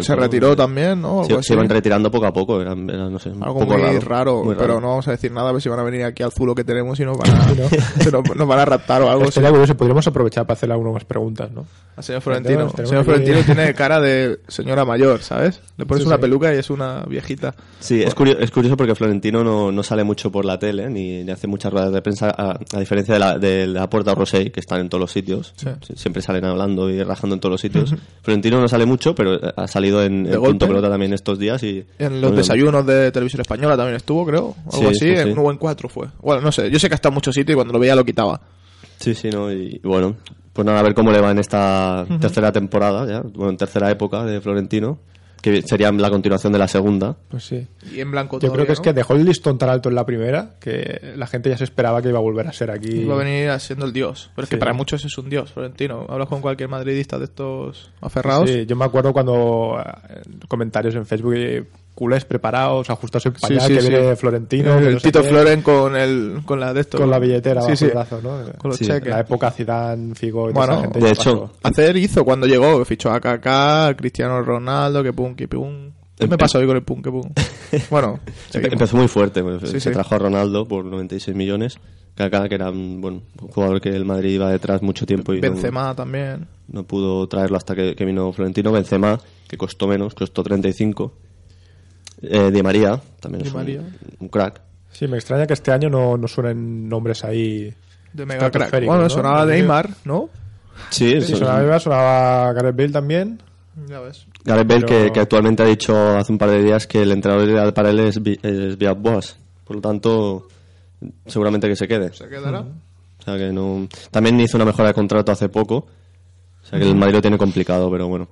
Se retiró también, ¿no? Se, iban retirando poco a poco, era, era, no sé, un Algo poco muy raro, raro, muy pero no vamos a decir nada, a ver si van a venir aquí al zulo que tenemos y nos van a, nos, nos van a raptar o algo. así. Curioso, podríamos aprovechar para hacerle algunas preguntas, ¿no? Al señor Florentino. El señor Florentino tiene cara de señora mayor, ¿sabes? Le pones Sí, una sí. peluca y es una viejita. Sí, es curioso, es curioso porque Florentino no, no sale mucho por la tele ni, ni hace muchas ruedas de prensa, a, a diferencia de la, de la Puerta Rosé, que están en todos los sitios. Sí. Siempre salen hablando y rajando en todos los sitios. Florentino no sale mucho, pero ha salido en, en. Punto Pelota también estos días. y En los desayunos de televisión española también estuvo, creo. Algo Sí, así, sí, sí. en 1 o en 4 fue. Bueno, no sé, yo sé que está en muchos sitios y cuando lo veía lo quitaba. Sí, sí, ¿no? Y, y bueno, pues nada, a ver cómo le va en esta tercera temporada, ya, bueno, en tercera época de Florentino, que sería la continuación de la segunda. Pues sí. Y en blanco Yo creo que es que dejó el listón tan alto en la primera que la gente ya se esperaba que iba a volver a ser aquí. Iba a venir siendo el dios. Pero es que para muchos es un dios, Florentino. Hablas con cualquier madridista de estos aferrados. Sí, yo me acuerdo cuando eh, en comentarios en Facebook culés preparados, ajustados en Sí, pañal, sí, que sí. viene Florentino. El, que no Tito Floren con, el, con la de esto. Con la billetera Sí, bajo sí. el brazo, ¿no? Con los Sí, cheques. La época Zidane, Figo y toda Bueno, esa gente de hecho, pasó. Hacer hizo cuando llegó, fichó a Kaká, Cristiano Ronaldo, que pum, que pum. ¿Qué me Em- pasa hoy con el pum, que pum? Bueno, Empe- seguimos. Empezó muy fuerte, pues, Sí, se sí. trajo a Ronaldo por 96 millones, Kaká, que era un, bueno, un jugador que el Madrid iba detrás mucho tiempo y no- Benzema también. no, pudo traerlo hasta que, que vino Florentino, Benzema, que costó menos, costó 35, eh, Di María, también Di es un, María. un crack. Sí, me extraña que este año no, no suenen nombres ahí. De mega crack. Bueno, ¿no? sonaba Neymar, ¿no? Sí, Sí, sonaba, Neymar, sonaba Gareth Bale también. Ya ves. Gareth Bale, Pero- que, que actualmente ha dicho hace un par de días que el entrenador ideal para él es, Vi- es Villas Boas. Por lo tanto, seguramente que se quede. Se quedará. O sea que no. También hizo una mejora de contrato hace poco. O sea que el Madrid lo tiene complicado, pero bueno.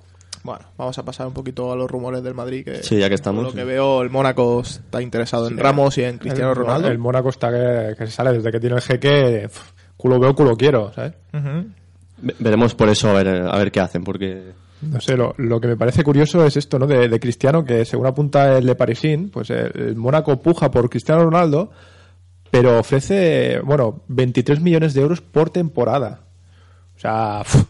Bueno, vamos a pasar un poquito a los rumores del Madrid. Que, Sí, ya que estamos, Por lo que sí. veo, el Mónaco está interesado en Ramos y en Cristiano el, Ronaldo. El Mónaco está que, que se sale desde que tiene el jeque. pf, culo veo, culo quiero, ¿sabes? Ujú. Ve- Veremos por eso a ver, a ver qué hacen, porque. No sé, lo, lo que me parece curioso es esto, ¿no? De, de Cristiano, que según apunta el de Parisín, pues el, el Mónaco puja por Cristiano Ronaldo, pero ofrece, bueno, 23 millones de euros por temporada. O sea, uf,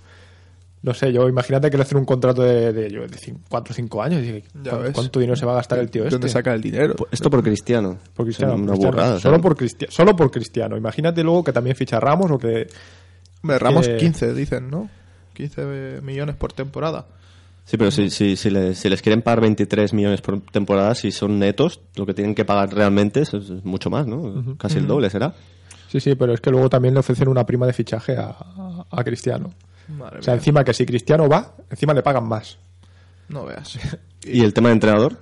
no sé, yo imagínate que le hacen un contrato de, de, yo, de 4 o 5 años. Y, Ya ¿cu- ves. ¿Cuánto dinero se va a gastar el tío este? ¿Dónde saca el dinero? Esto por Cristiano. Por Cristiano. Una Cristiano. burrada. Solo por, Cristiano, solo por Cristiano. Imagínate luego que también ficha Ramos o que... Hombre, Ramos que- 15, dicen, ¿no? 15 millones por temporada. Sí, pero si, si, si, les, si les quieren pagar 23 millones por temporada, si son netos, lo que tienen que pagar realmente es, es mucho más, ¿no? Casi el doble será. Sí, sí, pero es que luego también le ofrecen una prima de fichaje a, a- a Cristiano. Madre O sea, mía. encima que si Cristiano va, encima le pagan más. No veas. ¿Y el tema de entrenador?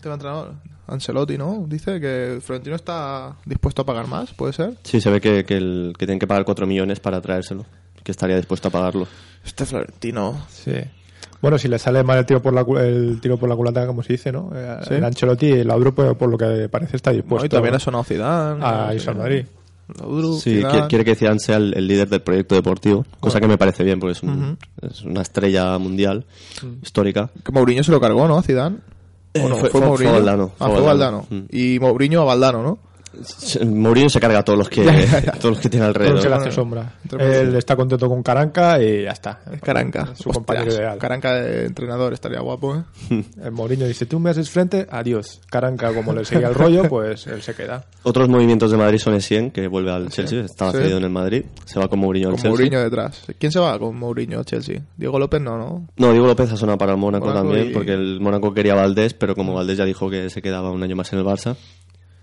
Tema entrenador. Ancelotti, ¿no? Dice que Florentino está dispuesto a pagar más, ¿puede ser? Sí, se ve que, que, el, que tienen que pagar 4 millones para traérselo, que estaría dispuesto a pagarlo. Este Florentino. Sí. Bueno, si le sale mal el tiro por la, el tiro por la culata, como se dice, ¿no? Eh, Sí. El Ancelotti, el Laudrup, por, por lo que parece, está dispuesto Bueno, y también ha sonado Zidane. a eh, al Madrid. Sí, Zidane. qui- quiere que Zidane sea el, el líder del proyecto deportivo, cosa que me parece bien, porque es, un- es una estrella mundial, histórica. Que Mourinho se lo cargó, ¿no? A Zidane. ¿O Eh, no? fue- fue, fue- Mourinho. fue Valdano, Ah, fue fue Valdano. Valdano. Mm. Y Mourinho a Valdano, ¿no? Mourinho se carga a todos los que, todos los que tiene lo que le alrededor. hace sombra. Él está contento con Caranca y ya está. Caranca. Su compañero ideal. Caranca de entrenador estaría guapo, ¿eh? El Mourinho dice, tú me haces frente, adiós. Caranca, como le seguía el rollo, pues él se queda. Otros movimientos de Madrid son Essien, que vuelve al Chelsea, estaba Sí. cedido en el Madrid, se va con Mourinho al Con Chelsea. Mourinho detrás. ¿Quién se va con Mourinho al Chelsea? Diego López no, ¿no? No, Diego López ha sonado para el Mónaco, Mónaco también, y- porque el Mónaco quería a Valdés, pero como Valdés ya dijo que se quedaba un año más en el Barça,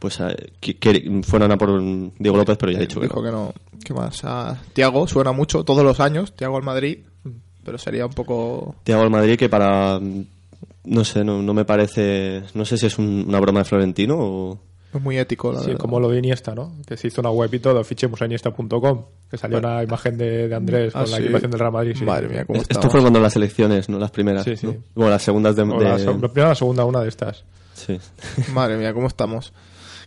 pues eh, que- que- fueron a por Diego López, pero ya ha dicho que Dijo no. que no. ¿Qué más? A Tiago suena mucho todos los años. Tiago al Madrid. Pero sería un poco... Thiago al Madrid que para... No sé, no, no me parece... No sé si es un- una broma de Florentino o... Es muy ético, la Sí, verdad. como lo de Iniesta, ¿no? Que se hizo una web y todo, fichemos a Iniesta.com, que salió una imagen de, de Andrés Ah, con la sí. equipación del Real Madrid. sí. Madre mía, cómo Esto fue cuando las elecciones, ¿no? Las primeras. Sí, sí. ¿no? Bueno, las segundas de... O la, de- la primera o la segunda, una de estas. sí. Madre mía, ¿cómo estamos?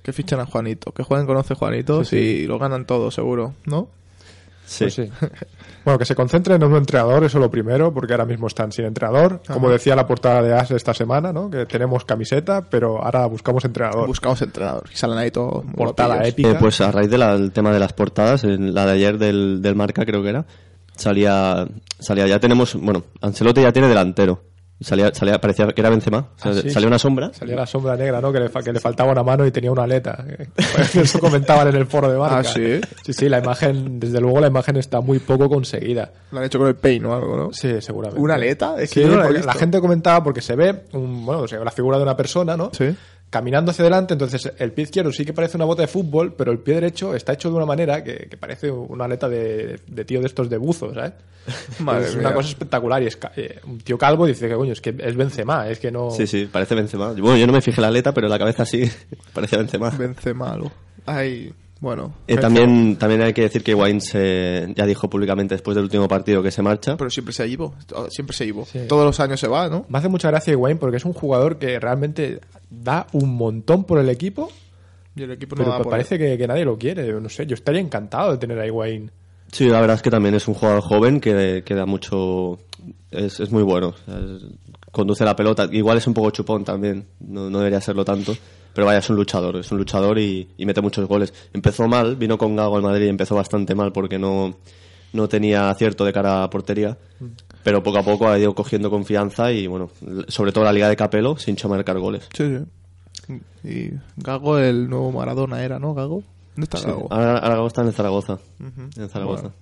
Que fichan a Juanito. Que jueguen con 11 Juanitos Sí, sí. y lo ganan todo, seguro, ¿no? Sí. Pues sí. bueno, que se concentren en un entrenador, eso lo primero, porque ahora mismo están sin entrenador. Como decía la portada de AS esta semana, ¿no? Que tenemos camiseta, pero ahora buscamos entrenador. Buscamos entrenador. Y salen ahí todos Portada guapillos. épica. Eh, pues a raíz del tema de las portadas, en la de ayer del, del Marca creo que era, salía, salía, ya tenemos, bueno, Ancelotti ya tiene delantero. Salía, salía, parecía que era Benzema. Ah, sí. Salía una sombra. Salía la sombra negra, ¿no? Que le, que le faltaba una mano y tenía una aleta. Eso comentaban en el foro de marca. Ah, ¿sí? Sí, sí, la imagen, desde luego la imagen está muy poco conseguida. Lo han hecho con el pein o algo, ¿no? Sí, seguramente. ¿Una aleta? Es Sí, que no la la gente comentaba porque se ve, un, bueno, se ve la figura de una persona, ¿no? Sí. Caminando hacia adelante, entonces el pie izquierdo sí que parece una bota de fútbol, pero el pie derecho está hecho de una manera que, que parece una aleta de, de tío de estos de buzo, ¿sabes? Madre es mía. una cosa espectacular y es eh, un tío calvo dice que coño, es que es Benzema, es que no... Sí, sí, parece Benzema. Bueno, yo no me fijé la aleta, pero la cabeza sí, parecía Benzema. Benzema, algo. Ay, bueno. Eh, también, también hay que decir que Wayne se, ya dijo públicamente después del último partido que se marcha. Pero siempre se ha ido. Siempre se ha ido. Sí. Todos los años se va, ¿no? Me hace mucha gracia Higuaín porque es un jugador que realmente da un montón por el equipo, Y el equipo no pero da pues por parece que, que nadie lo quiere. No sé, yo estaría encantado de tener a Higuaín. Sí, la verdad es que también es un jugador joven que, que da mucho... Es, es muy bueno. O sea, es- conduce la pelota. Igual es un poco chupón también. No, no debería serlo tanto. Pero vaya, es un luchador. Es un luchador y, y mete muchos goles. Empezó mal, vino con Gago al Madrid y empezó bastante mal porque no, no tenía acierto de cara a portería. Pero poco a poco ha ido cogiendo confianza y, bueno, sobre todo la Liga de Capelo, sin marcar goles. Sí, sí. Y Gago, el nuevo Maradona era, ¿no, Gago? ¿Dónde está Sí, Gago? Ahora, ahora Gago está en el Zaragoza. En Zaragoza. Bueno.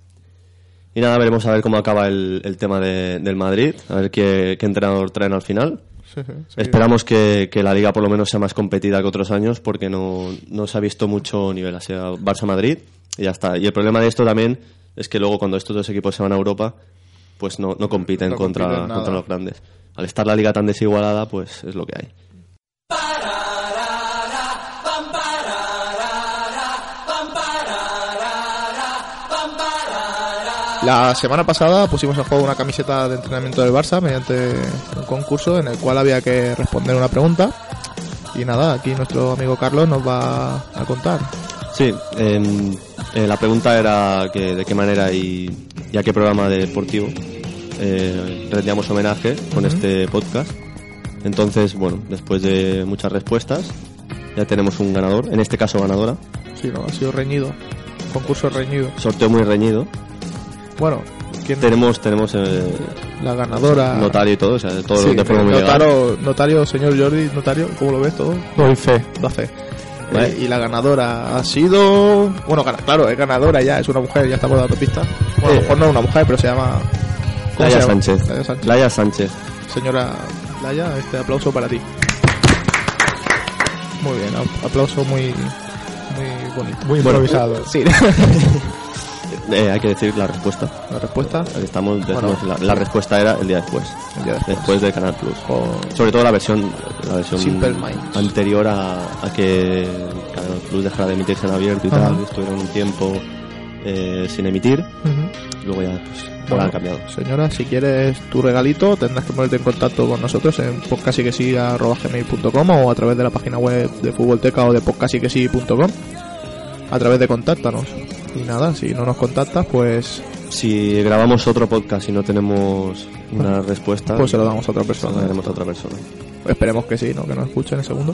Y nada, veremos a ver cómo acaba el, el tema de- del Madrid, a ver qué, qué entrenador traen al final. Sí, sí, sí. Esperamos que, que la liga por lo menos sea más competida que otros años porque no, no se ha visto mucho nivel. Así Barça-Madrid y ya está. Y el problema de esto también es que luego cuando estos dos equipos se van a Europa, pues no, no compiten, No contra, compiten contra los grandes. Al estar la liga tan desigualada, pues es lo que hay. La semana pasada pusimos en juego una camiseta de entrenamiento del Barça mediante un concurso en el cual había que responder una pregunta. Y nada, aquí nuestro amigo Carlos nos va a contar. Sí, em, eh, la pregunta era que de qué manera y, y a qué programa deportivo eh, rendíamos homenaje con este podcast. Entonces, bueno, después de muchas respuestas, ya tenemos un ganador, en este caso ganadora. Sí, no, ha sido reñido. Concurso reñido. Sorteo muy reñido. Bueno, ¿Quién? Tenemos, tenemos eh, La ganadora. notario y todo, o sea, todo Sí, de forma muy legal. notario, notario, señor Jordi, notario, ¿cómo lo ves todo? Doy fe. Da fe. Vale. Y la ganadora ha sido. Bueno, claro, es ganadora ya, es una mujer, ya estamos dando pistas. Bueno, a lo mejor no es una mujer, pero se llama. ¿cómo Laia se llama? Sánchez. Laia Sánchez. Laia Sánchez. Señora Laia, este aplauso para ti. Muy bien, ap- aplauso muy. Muy bonito. Muy improvisado. Sí. Eh, hay que decir la respuesta. La respuesta. Estamos, Bueno. la, la respuesta era el día después. El día después. Después de Canal Plus. Con- Sobre todo la versión, la versión anterior a, a que Canal Plus dejara de emitirse en abierto y Ajá. tal. Estuvieron un tiempo eh, sin emitir. Luego ya, pues, Bueno, han cambiado. Señora, si quieres tu regalito, tendrás que ponerte en contacto con nosotros en podcastyquesí.com o a través de la página web de Futbolteca o de podcastyquesí.com a través de contáctanos. Y nada, si no nos contactas, pues, Si grabamos otro podcast y no tenemos una respuesta, pues se lo damos a otra se lo persona. daremos a otra persona. Esperemos que sí, ¿no? que nos escuchen en segundo.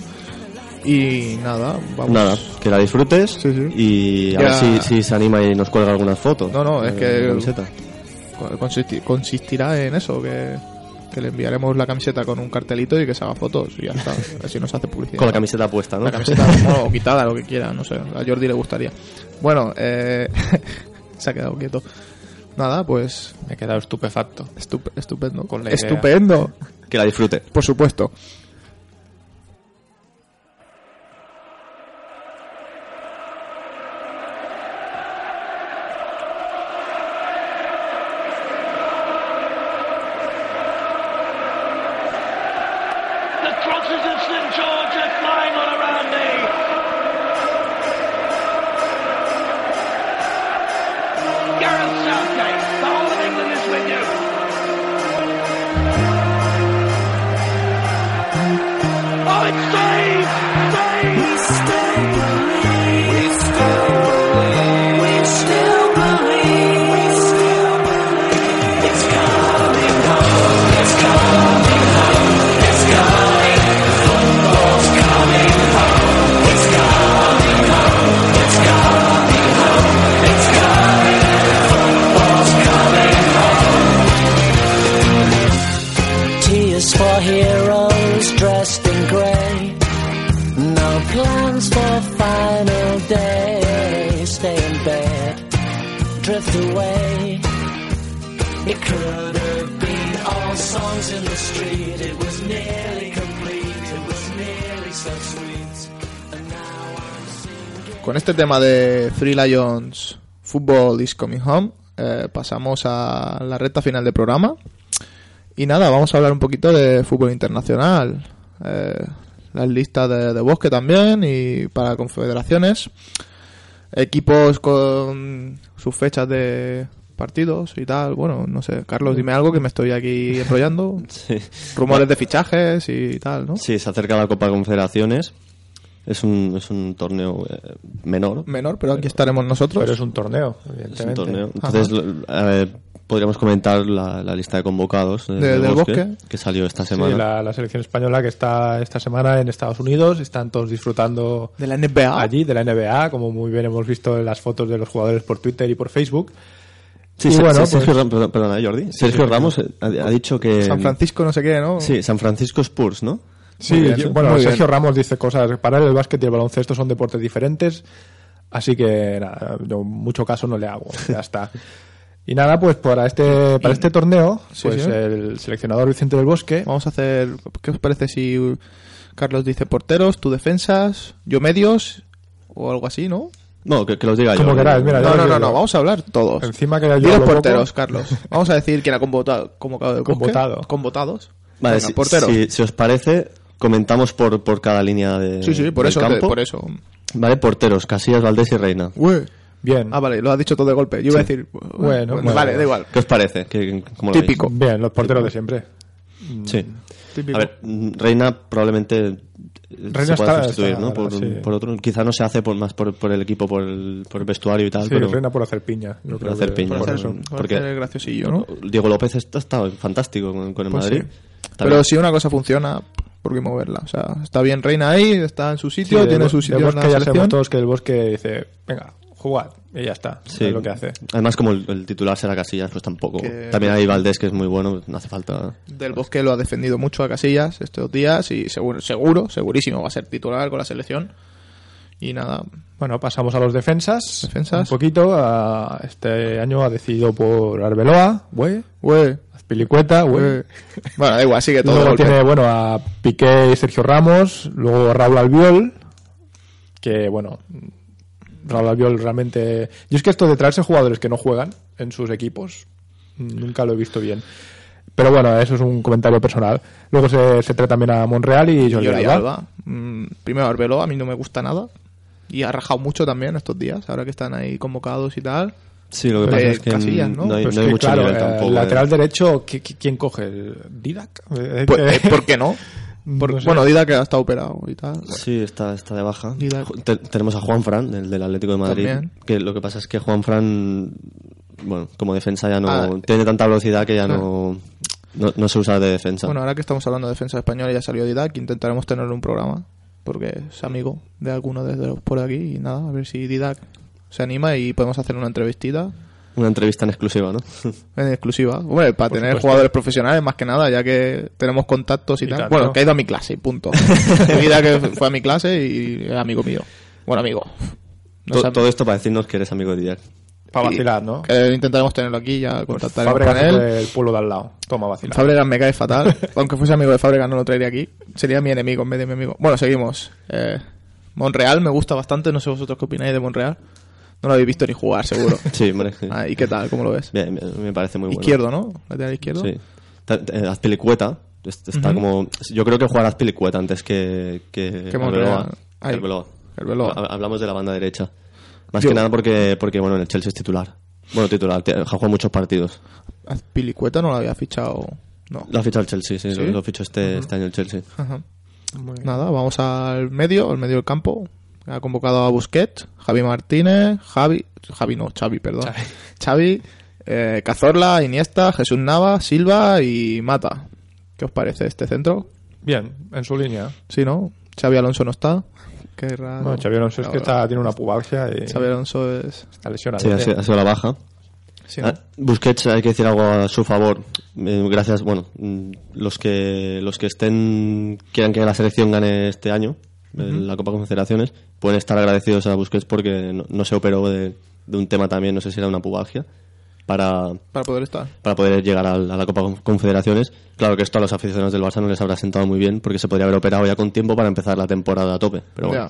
Y nada, vamos. Nada, que la disfrutes Sí, sí. y a Ya. ver si, si se anima y nos cuelga algunas fotos. No, no, es de que- consistirá en eso, que, que le enviaremos la camiseta con un cartelito y que se haga fotos y ya está. Así nos hace publicidad. Con la camiseta puesta, ¿no? La camiseta bueno, o quitada, lo que quiera, no sé. A Jordi le gustaría. Bueno, eh, se ha quedado quieto. Nada, pues Me he quedado estupefacto. estup- estupendo. Con la idea. estupendo, Que la disfrute. por supuesto. Tema de Three Lions Football is Coming Home, eh, pasamos a la recta final del programa. Y nada, vamos a hablar un poquito de fútbol internacional. Eh, las listas de, de bosque también y para confederaciones. Equipos con sus fechas de partidos y tal. Bueno, no sé. Carlos, dime algo que me estoy aquí enrollando. Sí. Rumores de fichajes y tal, ¿no? Sí, se acerca la Copa de Confederaciones. Es un, es un torneo eh, menor. Menor, pero aquí estaremos nosotros. Pero es un torneo, Es un evidentemente. torneo. Entonces, a ver, podríamos comentar la, la lista de convocados de- De- del del bosque, Bosque. que salió esta Sí, semana. la, la selección española que está esta semana en Estados Unidos, están todos disfrutando De la NBA. allí de la NBA, como muy bien hemos visto en las fotos de los jugadores por Twitter y por Facebook. Sí, sí, bueno, sí, Sergio pues- perdón, perdona, Jordi. Sergio Ramos eh, ha, ha dicho que... San Francisco no sé qué, ¿no? Sí, San Francisco Spurs, ¿no? Sí, bien, yo- bueno, bien. Sergio Ramos dice cosas. Para él el básquet y el baloncesto son deportes diferentes, así que nada, yo mucho caso no le hago. Ya está. Y nada, pues para este para este torneo, Sí, pues sí. el seleccionador Vicente del Bosque Vamos a hacer. ¿Qué os parece si Carlos dice porteros, tú defensas, yo medios o algo así, ¿no? No, que, que los diga yo. Como queráis, mira, No, yo no, no, no, yo. vamos a hablar todos. Encima que yo poco. porteros, Carlos. Vamos a decir quién ha convocado, convocado del. Convotado. Convotados. Vale, si, porteros. si- si os parece, comentamos por, por cada línea de, Sí, sí, por del eso, te- campo. por eso. Vale, porteros, Casillas, Valdés y Reina. Ué. Bien. Ah, vale, lo has dicho todo de golpe. Yo iba a decir. Bueno, bueno. vale, da igual. ¿Qué os parece? ¿Qué, cómo lo Típico. Bien, los porteros de siempre. Sí. Típico. A ver, mm, Reina probablemente Reina se puede está- sustituir, está, ¿no? Por, sí. por otro, quizá no se hace por más por, por el equipo, por el, por el vestuario y tal, Sí, pero reina por hacer piña. Yo Por creo hacer que- piña, por eso. porque- hacer el graciosillo, ¿no? Diego López está, está fantástico con, con el Pues Madrid. sí. Está Pero bien. si una cosa funciona, ¿por qué moverla? O sea, está bien Reina ahí, está en su Sí, sitio, del tiene su sitio en Bosque la ya sabemos todos que el Bosque dice, venga, jugad y ya está. Sí. Es lo que hace. Además, como el, el titular será Casillas, pues tampoco. Que- También hay Valdés, que es muy bueno, no hace falta. Del Bosque lo ha defendido mucho a Casillas estos días y seguro, seguro, segurísimo va a ser titular con la selección. Y nada, Bueno, pasamos a los defensas. Defensas. Un poquito. a- este año ha decidido por Arbeloa, güey. güey, Güey. güey. Bueno, da igual, sigue todo. Luego tiene, bueno, a Piqué y Sergio Ramos. Luego Raúl Albiol. Que, bueno, Raúl Albiol realmente... Yo es que esto de traerse jugadores que no juegan en sus equipos, nunca lo he visto bien. Pero bueno, eso es un comentario personal. Luego se, se trae también a Monreal y Jordi, Jordi Alba. Alba. Mm, primero Arbeloa, a mí no me gusta nada. Y ha rajado mucho también estos días, ahora que están ahí convocados y tal. Sí, lo que pasa es que Casillas, ¿no? no hay, no hay que, mucho claro, nivel eh, tampoco. lateral eh. derecho, ¿qui- qui- ¿quién coge? ¿El ¿Didac? Pues, eh, ¿Por qué no? Por- No sé. Bueno, Dida que ha estado operado y tal. Sí, está, está de baja. Didac. Te- tenemos a Juan Fran, el del Atlético de Madrid. También. Que lo que pasa es que Juan Fran, bueno, como defensa ya no Ah, tiene tanta velocidad que ya no, no, no se usa de defensa. Bueno, ahora que estamos hablando de defensa española, ya salió Didac, intentaremos tenerle un programa, porque es amigo de alguno de los por aquí, y nada, a ver si Didac se anima y podemos hacer una entrevistita Una entrevista en exclusiva, ¿no? en exclusiva. Hombre, para Por tener supuesto. jugadores profesionales más que nada, ya que tenemos contactos y, Y tal. tanto. Bueno, que ha ido a mi clase punto. Didac que fue a mi clase y es amigo mío. Bueno, amigo. No To- sabe- todo esto para decirnos que eres amigo de Didac. Para vacilar, ¿no? que intentaremos tenerlo aquí, ya Pues contactaremos Fábregas con él. del pueblo de al lado. Toma, vacilar. Fábregas me cae fatal. Aunque fuese amigo de Fábregas no lo traería aquí. Sería mi enemigo en vez de mi amigo. Bueno, seguimos. Eh, Monreal me gusta bastante. No sé vosotros qué opináis de Monreal. No lo habéis visto ni jugar, seguro. Sí, hombre. sí. Ah, ¿Y qué tal? ¿Cómo lo ves? Bien, me parece muy bueno. Izquierdo, ¿no? Lateral izquierdo. Sí. Eh, Azpilicueta est- está como... Yo creo que jugar Azpilicueta antes que, que. Arbeloa. Arbeloa. Arbeloa. Ha- Hablamos de la banda derecha. Más Yo- que nada porque, porque, bueno, en el Chelsea es titular. Bueno, titular, ha jugado muchos partidos. Pilicueta no lo había fichado. No. Lo ha fichado el Chelsea, sí, ¿Sí? lo, lo fichó este, este año el Chelsea. Ajá. Nada, vamos al medio, al medio del campo. Ha convocado a Busquets, Javi Martínez, Javi, Javi no, Xavi, perdón. Xavi, eh, Cazorla, Iniesta, Jesús Nava, Silva y Mata. ¿Qué os parece este centro? Bien, en su línea. Sí, ¿no? Xavi Alonso no está. Qué raro. Bueno, Xavi Alonso es que está, tiene una pubalgia y Xavi Alonso es... está lesionado. Sí, ha sido, ha sido la baja. Sí, ¿no? Ah, Busquets, hay que decir algo a su favor. Eh, gracias, bueno, mm, los que los que estén quieran que la selección gane este año, la Copa Confederaciones, pueden estar agradecidos a Busquets porque no, no se operó de, de un tema también, no sé si era una pubalgia, para, Para poder estar. para poder llegar al- a, la Copa Confederaciones. Claro que esto a los aficionados del Barça no les habrá sentado muy bien porque se podría haber operado ya con tiempo para empezar la temporada a tope. Pero bueno,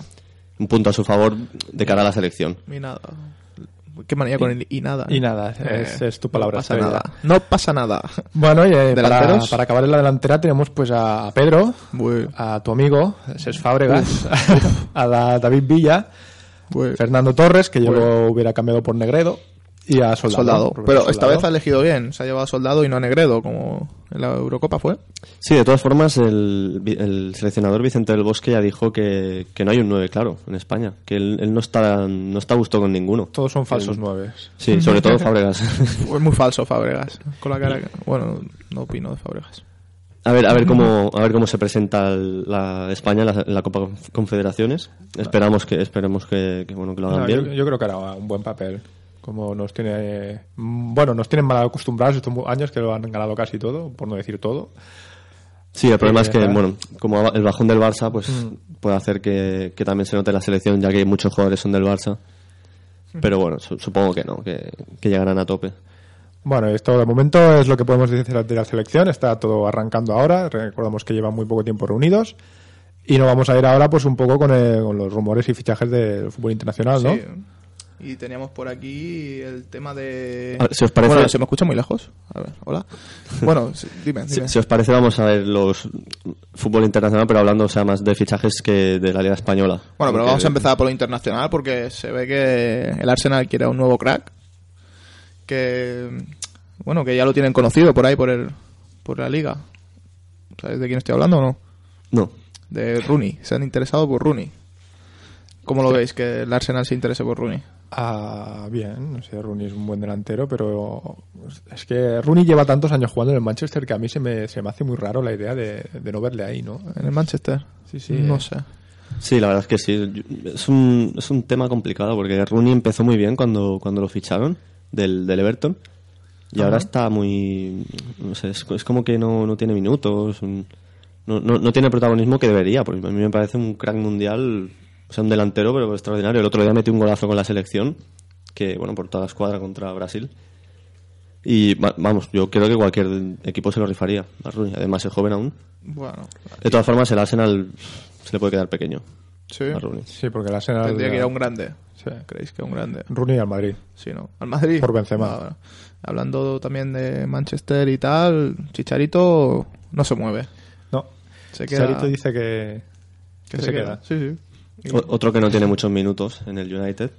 un punto a su favor de cara a la selección. Y nada. Qué manía con el y nada. Y nada, es- es tu palabra No pasa estrella. nada. No pasa nada. Bueno, y eh, para, para acabar en la delantera tenemos pues a Pedro, Uy. a tu amigo, Ses Fábregas, a David Villa, Uy. Fernando Torres, que yo lo hubiera cambiado por Negredo, y a Soldado. Soldado. Pero esta Soldado. vez ha elegido bien. Se ha llevado a Soldado y no a Negredo, como en la Eurocopa fue. Sí, de todas formas, el, el seleccionador Vicente del Bosque ya dijo que, que no hay un 9 claro en España, que él, él no está no está a gusto con ninguno. Todos son falsos nueves. Sí, sobre todo Fábregas. Es muy falso Fábregas. Con la cara que- Bueno, no opino de Fábregas. A ver, a ver cómo a ver cómo se presenta la España en la, la Copa Confederaciones. Esperamos que esperemos que, que, bueno que lo hagan No, bien. yo, yo creo que hará un buen papel. Como nos tiene. mm, Bueno, nos tienen mal acostumbrados estos años que lo han ganado casi todo, por no decir todo. Sí, el problema Eh, es que bueno, como el bajón del Barça pues Mm. puede hacer que, que también se note la selección, ya que muchos jugadores son del Barça. Pero bueno, su- supongo que no, que, que llegarán a tope. Bueno, esto de momento es lo que podemos decir de la selección. Está todo arrancando ahora. Recordamos que llevan muy poco tiempo reunidos. Y nos vamos a ir ahora pues un poco con, eh, con los rumores y fichajes del fútbol internacional, ¿no? Sí. Y teníamos por aquí el tema de... Ver, si os parece- Bueno, ¿se me escucha muy lejos? A ver, hola. Bueno, sí, dime, Si, dime. si os parece, vamos a ver los fútbol internacional, pero hablando o sea, más de fichajes que de la Liga Española. Bueno, pero vamos a empezar por lo internacional porque se ve que el Arsenal quiere un nuevo crack. Que, bueno, que ya lo tienen conocido por ahí, por el por la liga. ¿Sabes de quién estoy hablando o no? No. De Rooney. Se han interesado por Rooney. ¿Cómo lo veis que el Arsenal se interese por Rooney? Ah, bien, no sé, Rooney es un buen delantero, pero es que Rooney lleva tantos años jugando en el Manchester que a mí se me, se me hace muy raro la idea de, de no verle ahí, ¿no? ¿En el Manchester? Sí, sí. No sé. Sí, la verdad es que sí. Es un, es un tema complicado porque Rooney empezó muy bien cuando, cuando lo ficharon del, del Everton y Ajá. ahora está muy... No sé, es, es como que no, no tiene minutos, un- no, no, no tiene el protagonismo que debería, porque a mí me parece un crack mundial, o sea, un delantero pero extraordinario. El otro día metió un golazo con la selección, que bueno, por toda la escuadra contra Brasil. Y va- vamos, yo creo que cualquier equipo se lo rifaría a Rooney, además es joven aún. Bueno, De todas formas, el Arsenal se le puede quedar pequeño. Sí. A Rooney. Sí, porque el Arsenal... tendría que ir a un grande. ¿Creéis que a un grande? Rooney al Madrid. Sí, ¿no? Al Madrid. Por Benzema. Ah, bueno. Hablando también de Manchester y tal, Chicharito no se mueve. No. Se queda. Chicharito dice que, que se, queda. Sí, sí. O- Otro que no tiene muchos minutos en el United.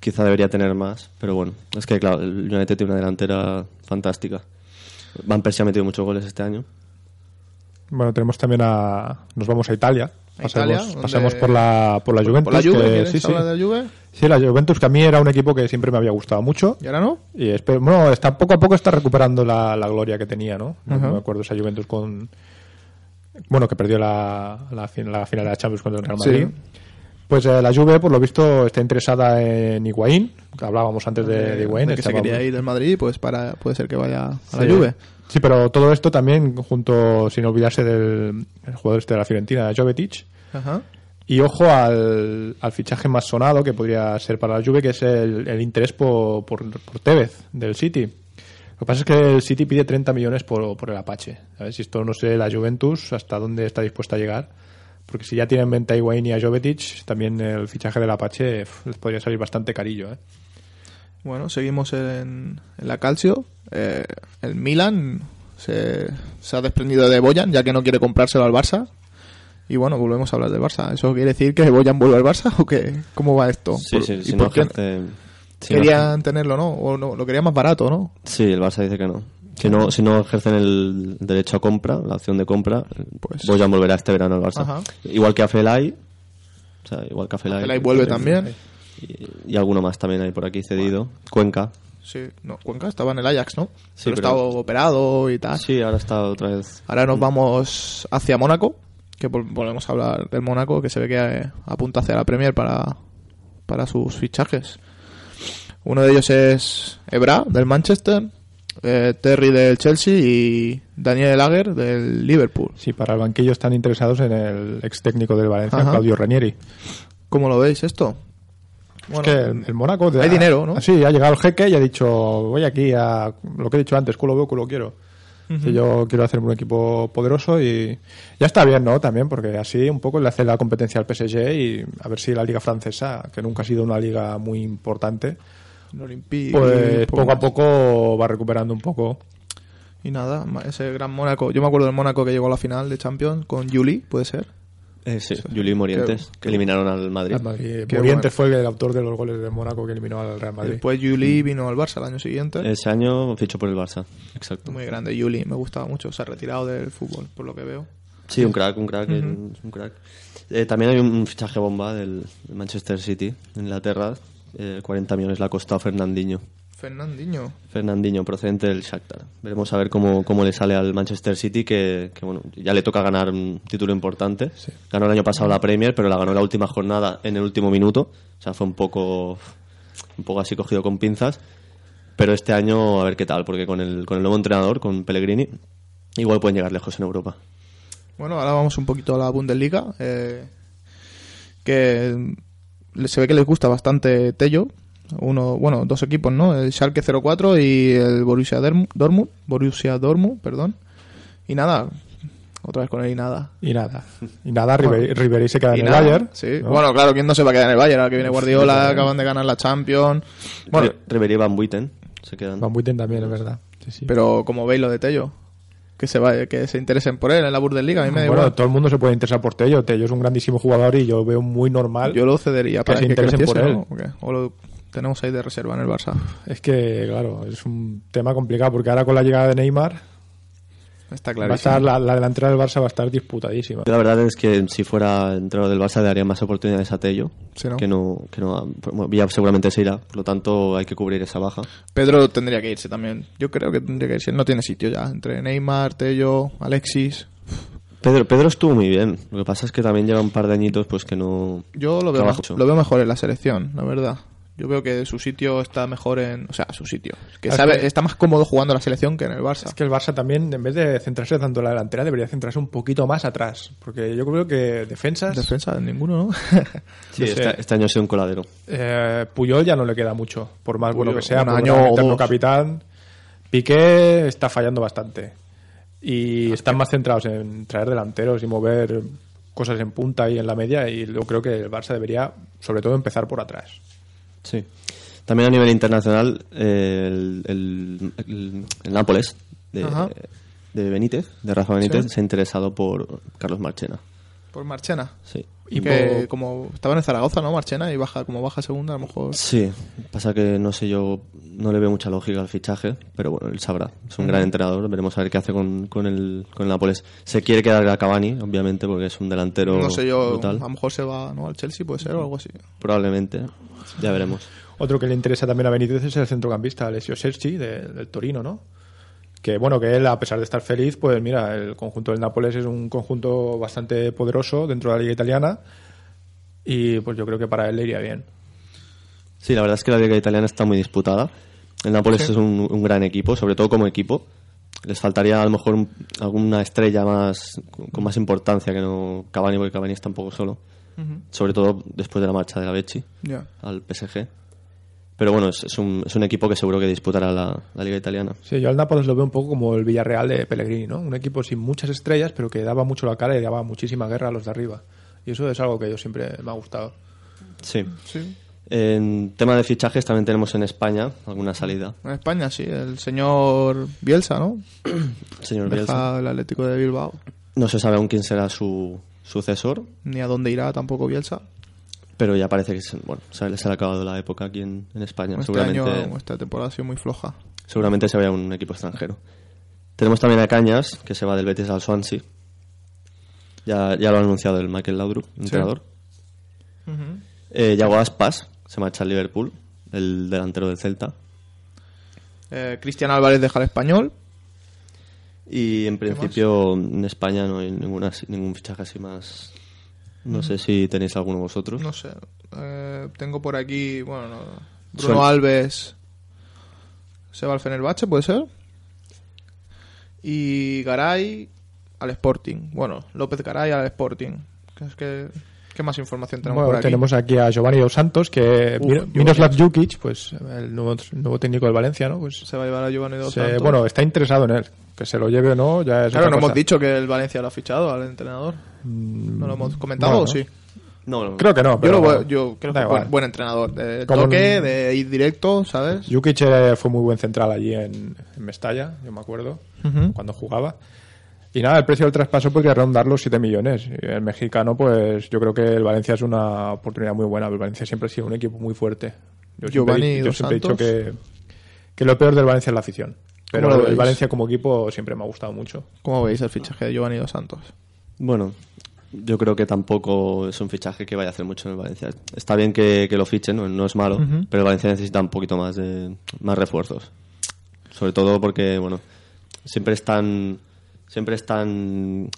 Quizá debería tener más, pero bueno. Es que, claro, el United tiene una delantera fantástica. Van Persie ha metido muchos goles este año. Bueno, tenemos también a... Nos vamos a Italia. ¿A Pasemos, Italia? ¿Dónde- pasemos por la, por la Juventus. ¿Por la Juve? que- ¿Quieres sí, sí. de la Juve? Sí, la Juventus, que a mí era un equipo que siempre me había gustado mucho. ¿Y ahora no? Y espero, bueno, está, poco a poco está recuperando la, la gloria que tenía, ¿no? No me acuerdo esa Juventus con... Bueno, que perdió la, la, la final de la Champions contra el Real Sí. Madrid. Pues eh, la Juve, por lo visto, está interesada en Higuaín, hablábamos antes de, de Higuaín. De que se quería ir del Madrid, pues para, puede ser que vaya a Sí. la Juve. Sí, pero todo esto también junto, sin olvidarse del el jugador este de la Fiorentina, Jovetic. Ajá. Y ojo al, al fichaje más sonado que podría ser para la Juve, que es el, el interés por, por, por Tevez del City. Lo que pasa es que el City pide 30 millones por, por el Apache. ¿sabes? Si esto no sé la Juventus hasta dónde está dispuesta a llegar. Porque si ya tienen en venta a Higuaín y a Jovetic, también el fichaje del Apache les podría salir bastante carillo. ¿eh? Bueno, seguimos en, en la Calcio. Eh, el Milan se, se ha desprendido de Boyan, ya que no quiere comprárselo al Barça. Y bueno, volvemos a hablar del Barça. ¿Eso quiere decir que Boyan vuelve al Barça o qué? ¿Cómo va esto? Sí, ¿Por- sí, ¿Y si por no qué no querían tenerlo, no? O no, lo querían más barato, ¿no? Sí, el Barça dice que no. Si no, si no ejercen el derecho a compra, la opción de compra, Pues- Boyan volverá este verano al Barça. Ajá. Igual que a Felay, o sea, igual que a Felay. Felay vuelve también. Y, y alguno más también hay por aquí cedido. Cuenca. Sí, no, Cuenca estaba en el Ajax, ¿no? Sí, pero, pero- estaba operado y tal. Sí, ahora está otra vez. Ahora nos vamos hacia Mónaco, que vol- volvemos a hablar del Mónaco, que se ve que eh, apunta hacia la Premier para, para sus fichajes. Uno de ellos es Ebra, del Manchester, eh, Terry del Chelsea y Daniel Lager del Liverpool. Sí, para el banquillo están interesados en el ex técnico del Valencia, Ajá. Claudio Ranieri. ¿Cómo lo veis esto? es que el, el Mónaco... hay dinero, ¿no? Sí, ha llegado el jeque y ha dicho, voy aquí a lo que he dicho antes, culo veo, culo quiero. Yo quiero hacerme un equipo poderoso y ya está bien, ¿no? También, porque así un poco le hace la competencia al PSG y a ver si la liga francesa, que nunca ha sido una liga muy importante, Olympique, pues poco a poco va recuperando un poco. Y nada, ese gran Mónaco. Yo me acuerdo del Mónaco que llegó a la final de Champions con Juli, ¿puede ser? Eh, sí, Juli Morientes, Qué- que eliminaron al Madrid. Al Madrid. Qué Morientes fue el autor de los goles del Mónaco que eliminó al Real Madrid. Después Juli vino al Barça el año siguiente. Ese año fichó por el Barça, exacto. Muy grande Juli, me gustaba mucho. Se ha retirado del fútbol, por lo que veo. Sí, un crack, un crack, un crack. Eh, también hay un fichaje bomba del Manchester City, en Inglaterra. Eh, 40 millones le ha costado Fernandinho. Fernandinho. Fernandinho, procedente del Shakhtar. Veremos a ver cómo, cómo le sale al Manchester City, que, que, bueno, ya le toca ganar un título importante. Ganó el año pasado la Premier, pero la ganó la última jornada en el último minuto. O sea, fue un poco, un poco así cogido con pinzas. Pero este año a ver qué tal, porque con el, con el nuevo entrenador, con Pellegrini, igual pueden llegar lejos en Europa. Bueno, ahora vamos un poquito a la Bundesliga. eh, que se ve que les gusta bastante Tello. Uno, bueno, dos equipos, ¿no? El Schalke 04 y el Borussia Dortmund. Borussia Dortmund, perdón. Y nada, otra vez con él y nada. Y nada. Y nada, Bueno. Ribery, Ribery se queda en el Bayern. Sí. ¿no? Bueno, claro, ¿quién no se va a quedar en el Bayern? Ahora que viene Guardiola, acaban de ganar la Champions. Bueno, Ri- Ribery y Van Buiten se quedan. Van Buiten también, es verdad. Sí, sí. pero como veis lo de Tello, que se vaya, que se interesen por él en la Bundesliga, a mí me da bueno, igual. todo el mundo se puede interesar por Tello. Tello es un grandísimo jugador y yo veo muy normal. Yo lo cedería que para se que, interesen creciese, por él. O lo tenemos ahí de reserva en el Barça. Es que, claro, es un tema complicado porque ahora con la llegada de Neymar Está va a estar la, la delantera del Barça va a estar disputadísima. La verdad es que si fuera entrenador del Barça le daría más oportunidades a Tello. Sí, ¿no? Que no, que no, bueno, Villa seguramente se irá, por lo tanto hay que cubrir esa baja. Pedro tendría que irse también. Yo creo que tendría que irse. No tiene sitio ya. Entre Neymar, Tello, Alexis. Pedro, Pedro estuvo muy bien. Lo que pasa es que también lleva un par de añitos pues que no. Yo lo veo, lo veo mejor en la selección, la verdad. Yo veo que su sitio está mejor en... O sea, su sitio. Que sabe, que- está más cómodo jugando la selección que en el Barça. Es que el Barça también, en vez de centrarse tanto en la delantera, debería centrarse un poquito más atrás. Porque yo creo que defensas. Defensa, ninguno, ¿no? Sí, no sé. este, este año ha sido un coladero. Eh, Puyol ya no le queda mucho, por más bueno que sea, un por año o capitán. Piqué está fallando bastante. Y están más centrados en traer delanteros y mover cosas en punta y en la media. Y yo creo que el Barça debería, sobre todo, empezar por atrás. Sí. También a nivel internacional, eh, el, el, el- el Nápoles de, de Benítez, de Rafa Benítez, Sí. se ha interesado por Carlos Marchena. Por Marchena. Sí. Y que como estaba en Zaragoza, ¿no? Marchena y baja como baja segunda, a lo mejor. Sí, pasa que no sé yo, no le veo mucha lógica al fichaje, pero bueno, él sabrá. Es un gran entrenador, veremos a ver qué hace con, con, el, con el Nápoles. Se quiere quedar a Cavani, obviamente, porque es un delantero No sé yo, brutal. a lo mejor se va ¿no? al Chelsea, puede ser, o algo así. Probablemente, ya veremos. Otro que le interesa también a Benítez es el centrocampista Alessio de- del Torino, ¿no? Que bueno, que él, a pesar de estar feliz, pues mira, el conjunto del Nápoles es un conjunto bastante poderoso dentro de la liga italiana y pues yo creo que para él le iría bien. Sí, la verdad es que la liga italiana está muy disputada. El Nápoles Sí. es un, un gran equipo, sobre todo como equipo. Les faltaría a lo mejor un- alguna estrella más con más importancia que no Cavani, porque Cavani está un poco solo. Sobre todo después de la marcha de Gavechi al PSG. Pero bueno, es, es un, es un equipo que seguro que disputará la, la liga italiana. Sí, yo al Nápoles lo veo un poco como el Villarreal de Pellegrini, ¿no? Un equipo sin muchas estrellas, pero que daba mucho la cara y daba muchísima guerra a los de arriba. Y eso es algo que yo siempre me ha gustado. Sí. Sí. En tema de fichajes también tenemos en España alguna salida. En España, sí. El señor Bielsa, ¿no? Señor Deja Bielsa. el Atlético de Bilbao. No se sabe aún quién será su sucesor, Ni a dónde irá tampoco Bielsa. pero ya parece que se, bueno, se les ha acabado la época aquí en, en España. Este seguramente, año, esta temporada ha sido muy floja. seguramente se vaya a un equipo extranjero. Tenemos también a Cañas, que se va del Betis al Swansea. Ya, ya lo ha anunciado el Michael Laudrup, entrenador. Eh, Yago Aspas se marcha al Liverpool, el delantero del Celta. Eh, Cristian Álvarez deja el español. Y en principio en España no hay ninguna, ningún fichaje así más. No sé si tenéis alguno vosotros. No sé. Eh, tengo por aquí, bueno, no, Bruno Alves se va al Fenerbahce, puede ser. Y Garay al Sporting. Bueno, López Garay al Sporting. ¿Qué, es que, ¿qué más información tenemos Bueno, por aquí? tenemos aquí a Giovanni Dos Santos, que Uf. Miroslav Jukic, pues el nuevo, el nuevo técnico del Valencia, ¿no? Pues Se va a llevar a Giovanni Dos se- Santos. bueno, está interesado en él. Que se lo lleve o no, ya es Claro, otra no hemos dicho que el Valencia lo ha fichado al entrenador. ¿No lo hemos comentado bueno. o sí? No, no. Creo que no, Yo, pero lo yo creo da que es igual. buen, buen entrenador. De Como toque, un- de ir directo, ¿sabes? Jukic eh, fue muy buen central allí en, en Mestalla, yo me acuerdo, cuando jugaba. Y nada, el precio del traspaso podría rondar los 7 millones. Y el mexicano, pues yo creo que el Valencia es una oportunidad muy buena. El Valencia siempre ha sido un equipo muy fuerte. Yo siempre, Giovanni he- yo Dos siempre he dicho que, que lo peor del Valencia es la afición. Pero ¿Cómo lo el veis? Valencia como equipo siempre me ha gustado mucho. ¿Cómo veis el fichaje de Giovanni Dos Santos? Bueno, yo creo que tampoco es un fichaje que vaya a hacer mucho en el Valencia. Está bien que, que lo fichen, no, no es malo, pero el Valencia necesita un poquito más de más refuerzos. Sobre todo porque, bueno, siempre están siempre están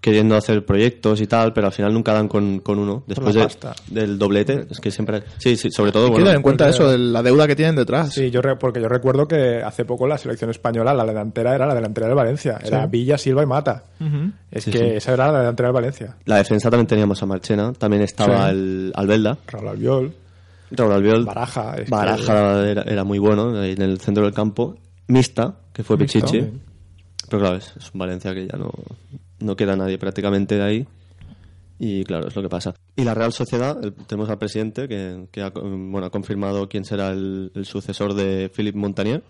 queriendo hacer proyectos y tal, pero al final nunca dan con, con uno. Después de- del doblete, es que siempre... Sí, sí, sobre todo... Hay que bueno, tener en cuenta porque- eso, de la deuda que tienen detrás. Sí, yo re- porque yo recuerdo que hace poco la selección española, la delantera era la delantera del Valencia. Era Sí. Villa, Silva y Mata. Ujú. Es Sí, que sí. esa era la delantera del Valencia. La defensa también teníamos a Marchena, también estaba Sí. el Albelda, Raúl Albiol, Raúl Albiol, Baraja. es que- Baraja era, era muy bueno en el centro del campo. Mista, que fue Mista, Pichichi. Pero claro, es, un Valencia que ya no, no queda nadie prácticamente de ahí. Y claro, es lo que pasa. Y la Real Sociedad, tenemos al presidente que, que ha, bueno, ha confirmado quién será el, sucesor de Philippe Montanier,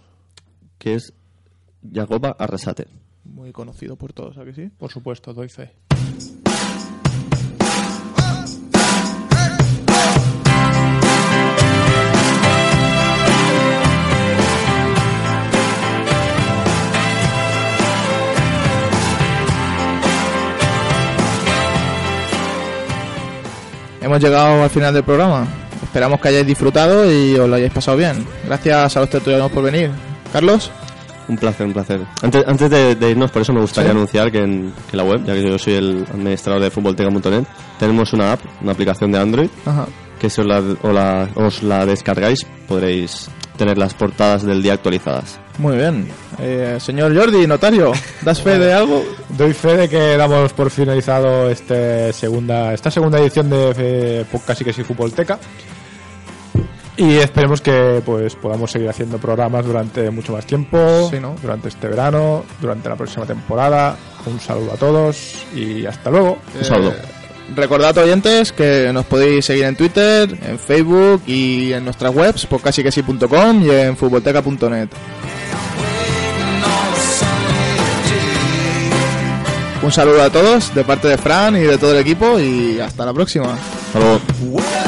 que es Jacoba Arrasate. Muy conocido por todos, ¿a sí? Por supuesto, doy fe. Hemos llegado al final del programa. Esperamos que hayáis disfrutado y os lo hayáis pasado bien. Gracias a los tertulianos por venir. Carlos, Un placer, un placer. Antes, antes de, de irnos, por eso me gustaría Sí. anunciar que en, que la web, ya que yo soy el administrador de futbolteca.net, tenemos una app, una aplicación de Android, Ajá. que si os la, o la- os la descargáis podréis tener las portadas del día actualizadas. Muy bien. Eh, señor Jordi, notario, ¿das fe de algo? Doy fe de que damos por finalizado este segunda, esta segunda edición de eh, Casi que sí Futbolteca. Y esperemos que pues podamos seguir haciendo programas durante mucho más tiempo, Sí, ¿no? durante este verano, durante la próxima temporada. Un saludo a todos y hasta luego. Un saludo. Recordad oyentes que nos podéis seguir en Twitter, en Facebook y en nuestras webs, por casiquesi.com y en futbolteca.net. Un saludo a todos de parte de Fran y de todo el equipo y hasta la próxima. Hasta